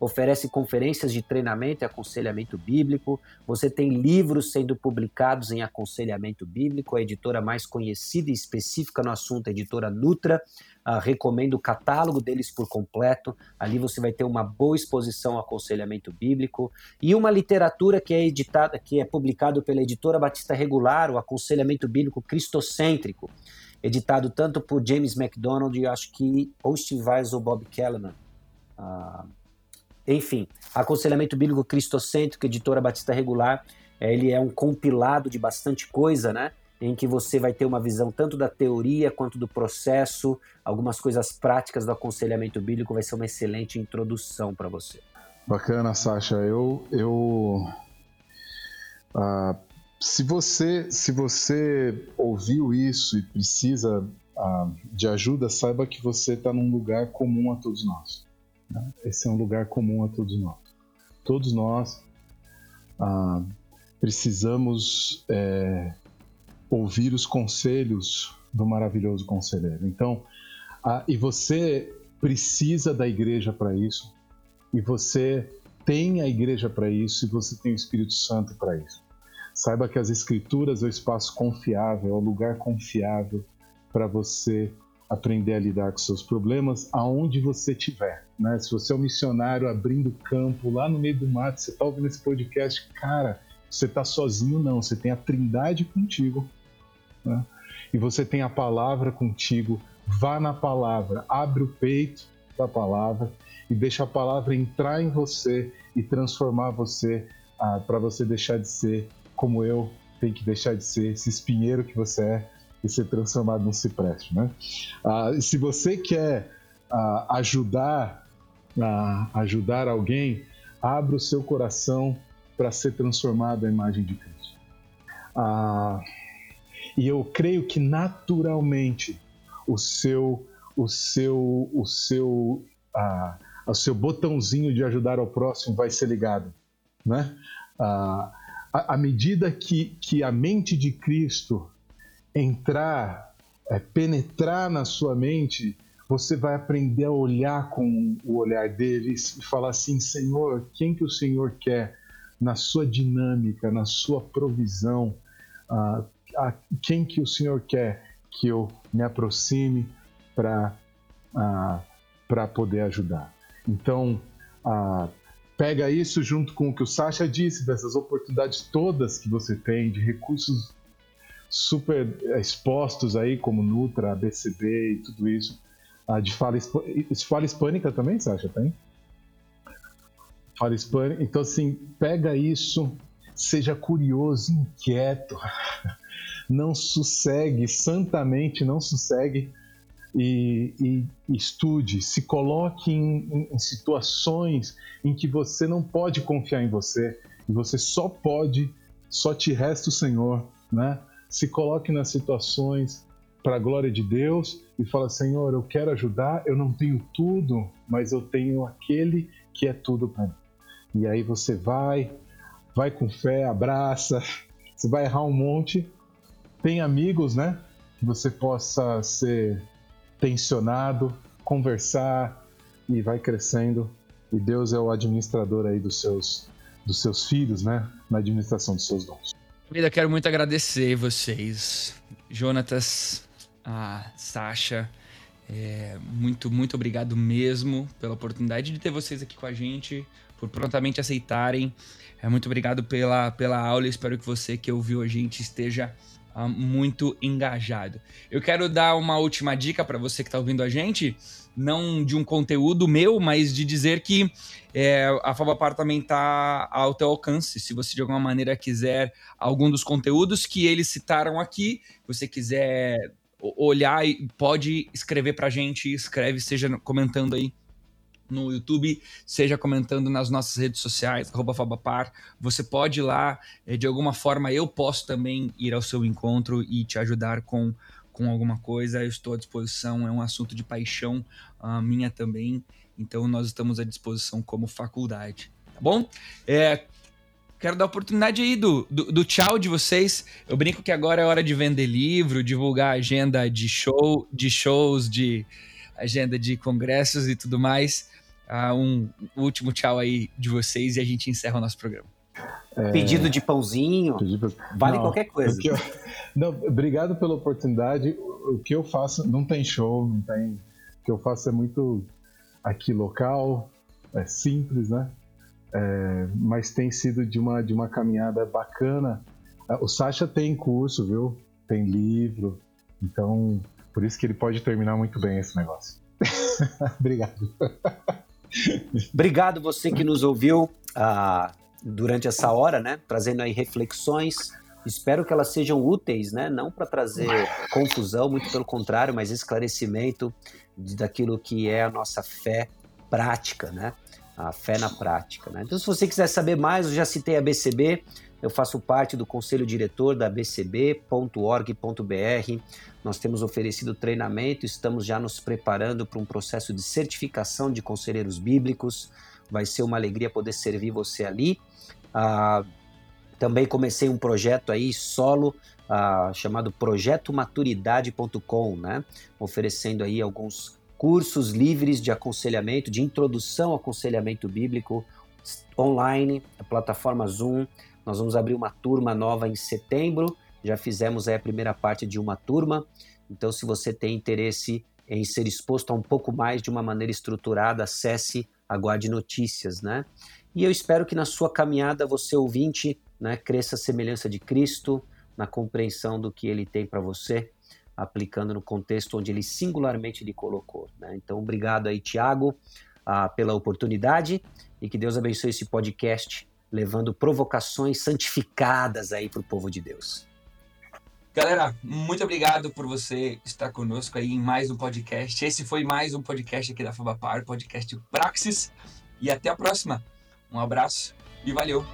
S2: oferece conferências de treinamento e aconselhamento bíblico. Você tem livros sendo publicados em aconselhamento bíblico. A editora mais conhecida e específica no assunto, a editora Nutra. Uh, recomendo o catálogo deles por completo. Ali você vai ter uma boa exposição ao aconselhamento bíblico e uma literatura que é editada, que é publicado pela editora Batista Regular, o aconselhamento bíblico cristocêntrico, editado tanto por James MacDonald e acho que ou Steve Weiss ou Bob Kellerman. Uh, enfim, Aconselhamento Bíblico Cristocêntrico, editora Batista Regular, é, ele é um compilado de bastante coisa, né? Em que você vai ter uma visão tanto da teoria quanto do processo, algumas coisas práticas do aconselhamento bíblico, vai ser uma excelente introdução para você.
S3: Bacana, Sasha. Eu, eu ah, se você se você ouviu isso e precisa ah, de ajuda, saiba que você está num lugar comum a todos nós. Né? Esse é um lugar comum a todos nós. Todos nós ah, precisamos é, ouvir os conselhos do maravilhoso conselheiro. Então, ah, e você precisa da igreja para isso, e você tem a igreja para isso, e você tem o Espírito Santo para isso. Saiba que as Escrituras é o espaço confiável, é o lugar confiável para você aprender a lidar com seus problemas aonde você estiver. Né? Se você é um missionário abrindo campo lá no meio do mato, você está ouvindo esse podcast, cara, você está sozinho não, você tem a trindade contigo. Né? E você tem a palavra contigo, vá na palavra, abre o peito da palavra e deixa a palavra entrar em você e transformar você ah, para você deixar de ser como eu, tem que deixar de ser esse espinheiro que você é e ser transformado num cipreste, né? Ah, se você quer ah, ajudar ah, ajudar alguém, abra o seu coração para ser transformado à imagem de Cristo. Ah, e eu creio que naturalmente o seu o seu o seu ah, o seu botãozinho de ajudar ao próximo vai ser ligado, né? Ah, à medida que, que a mente de Cristo entrar, é, penetrar na sua mente, você vai aprender a olhar com o olhar deles e falar assim: Senhor, quem que o Senhor quer na sua dinâmica, na sua provisão? A quem que o Senhor quer que eu me aproxime para para poder ajudar? Então, pega isso junto com o que o Sasha disse, dessas oportunidades todas que você tem, de recursos super expostos aí, como Nutra, ABCB e tudo isso. Ah, de fala, fala hispânica também, Sasha, tem? Fala hispânica. Então, assim, pega isso, seja curioso, inquieto, não sossegue, santamente não sossegue e, e, estude, se coloque em, em, situações em que você não pode confiar em você e você só pode, só te resta o Senhor, né? Se coloque nas situações para a glória de Deus e fala: Senhor, eu quero ajudar, eu não tenho tudo, mas eu tenho aquele que é tudo para mim. E aí você vai, vai com fé, abraça, você vai errar um monte, tem amigos, né? Que você possa ser tensionado, conversar e vai crescendo. E Deus é o administrador aí dos seus, dos seus filhos, né? Na administração dos seus dons.
S1: Vida, quero muito agradecer vocês, Jonatas, a Sasha. É, muito, muito obrigado mesmo pela oportunidade de ter vocês aqui com a gente, por prontamente aceitarem. É, muito obrigado pela, pela aula. Espero que você que ouviu a gente esteja muito engajado. Eu quero dar uma última dica para você que está ouvindo a gente, não de um conteúdo meu, mas de dizer que é, a Fabapar também está ao teu alcance. Se você de alguma maneira quiser algum dos conteúdos que eles citaram aqui, você quiser olhar e pode escrever para a gente, escreve, seja comentando aí no YouTube, seja comentando nas nossas redes sociais, Fabapar. Você pode ir lá, eh, de alguma forma eu posso também ir ao seu encontro e te ajudar com, com alguma coisa. Eu estou à disposição, é um assunto de paixão uh, minha também, então nós estamos à disposição como faculdade, tá bom? É, quero dar a oportunidade aí do, do, do, tchau de vocês. Eu brinco que agora é hora de vender livro, divulgar agenda de show, de shows, de agenda de congressos e tudo mais uh, um último tchau aí de vocês e a gente encerra o nosso programa.
S2: É... Pedido de pãozinho, Pedido... vale não, qualquer coisa.
S3: Eu... Não, obrigado pela oportunidade. O que eu faço, não tem show, não tem. O que eu faço é muito aqui local, é simples, né? É, mas tem sido de uma, de uma caminhada bacana. O Sasha tem curso, viu? Tem livro, então por isso que ele pode terminar muito bem esse negócio. Obrigado.
S2: Obrigado você que nos ouviu uh, durante essa hora, né? Trazendo aí reflexões. Espero que elas sejam úteis, né? Não para trazer confusão, muito pelo contrário, mas esclarecimento daquilo que é a nossa fé prática, né? A fé na prática, né? Então, se você quiser saber mais, eu já citei a BCB, eu faço parte do conselho diretor da bcb.org.br. Nós temos oferecido treinamento, estamos já nos preparando para um processo de certificação de conselheiros bíblicos. Vai ser uma alegria poder servir você ali. Ah, também comecei um projeto aí solo ah, chamado projetomaturidade.com, né? Oferecendo aí alguns cursos livres de aconselhamento, de introdução ao aconselhamento bíblico online, a plataforma Zoom. Nós vamos abrir uma turma nova em setembro já fizemos a primeira parte de uma turma, então se você tem interesse em ser exposto a um pouco mais de uma maneira estruturada, acesse Aguarde Notícias, né? E eu espero que na sua caminhada você ouvinte, né, cresça a semelhança de Cristo na compreensão do que ele tem para você, aplicando no contexto onde ele singularmente lhe colocou. Né? Então, obrigado aí, Tiago, ah, pela oportunidade e que Deus abençoe esse podcast, levando provocações santificadas aí para o povo de Deus.
S1: Galera, muito obrigado por você estar conosco aí em mais um podcast. Esse foi mais um podcast aqui da Fabapar, podcast Praxis. E até a próxima. Um abraço e valeu!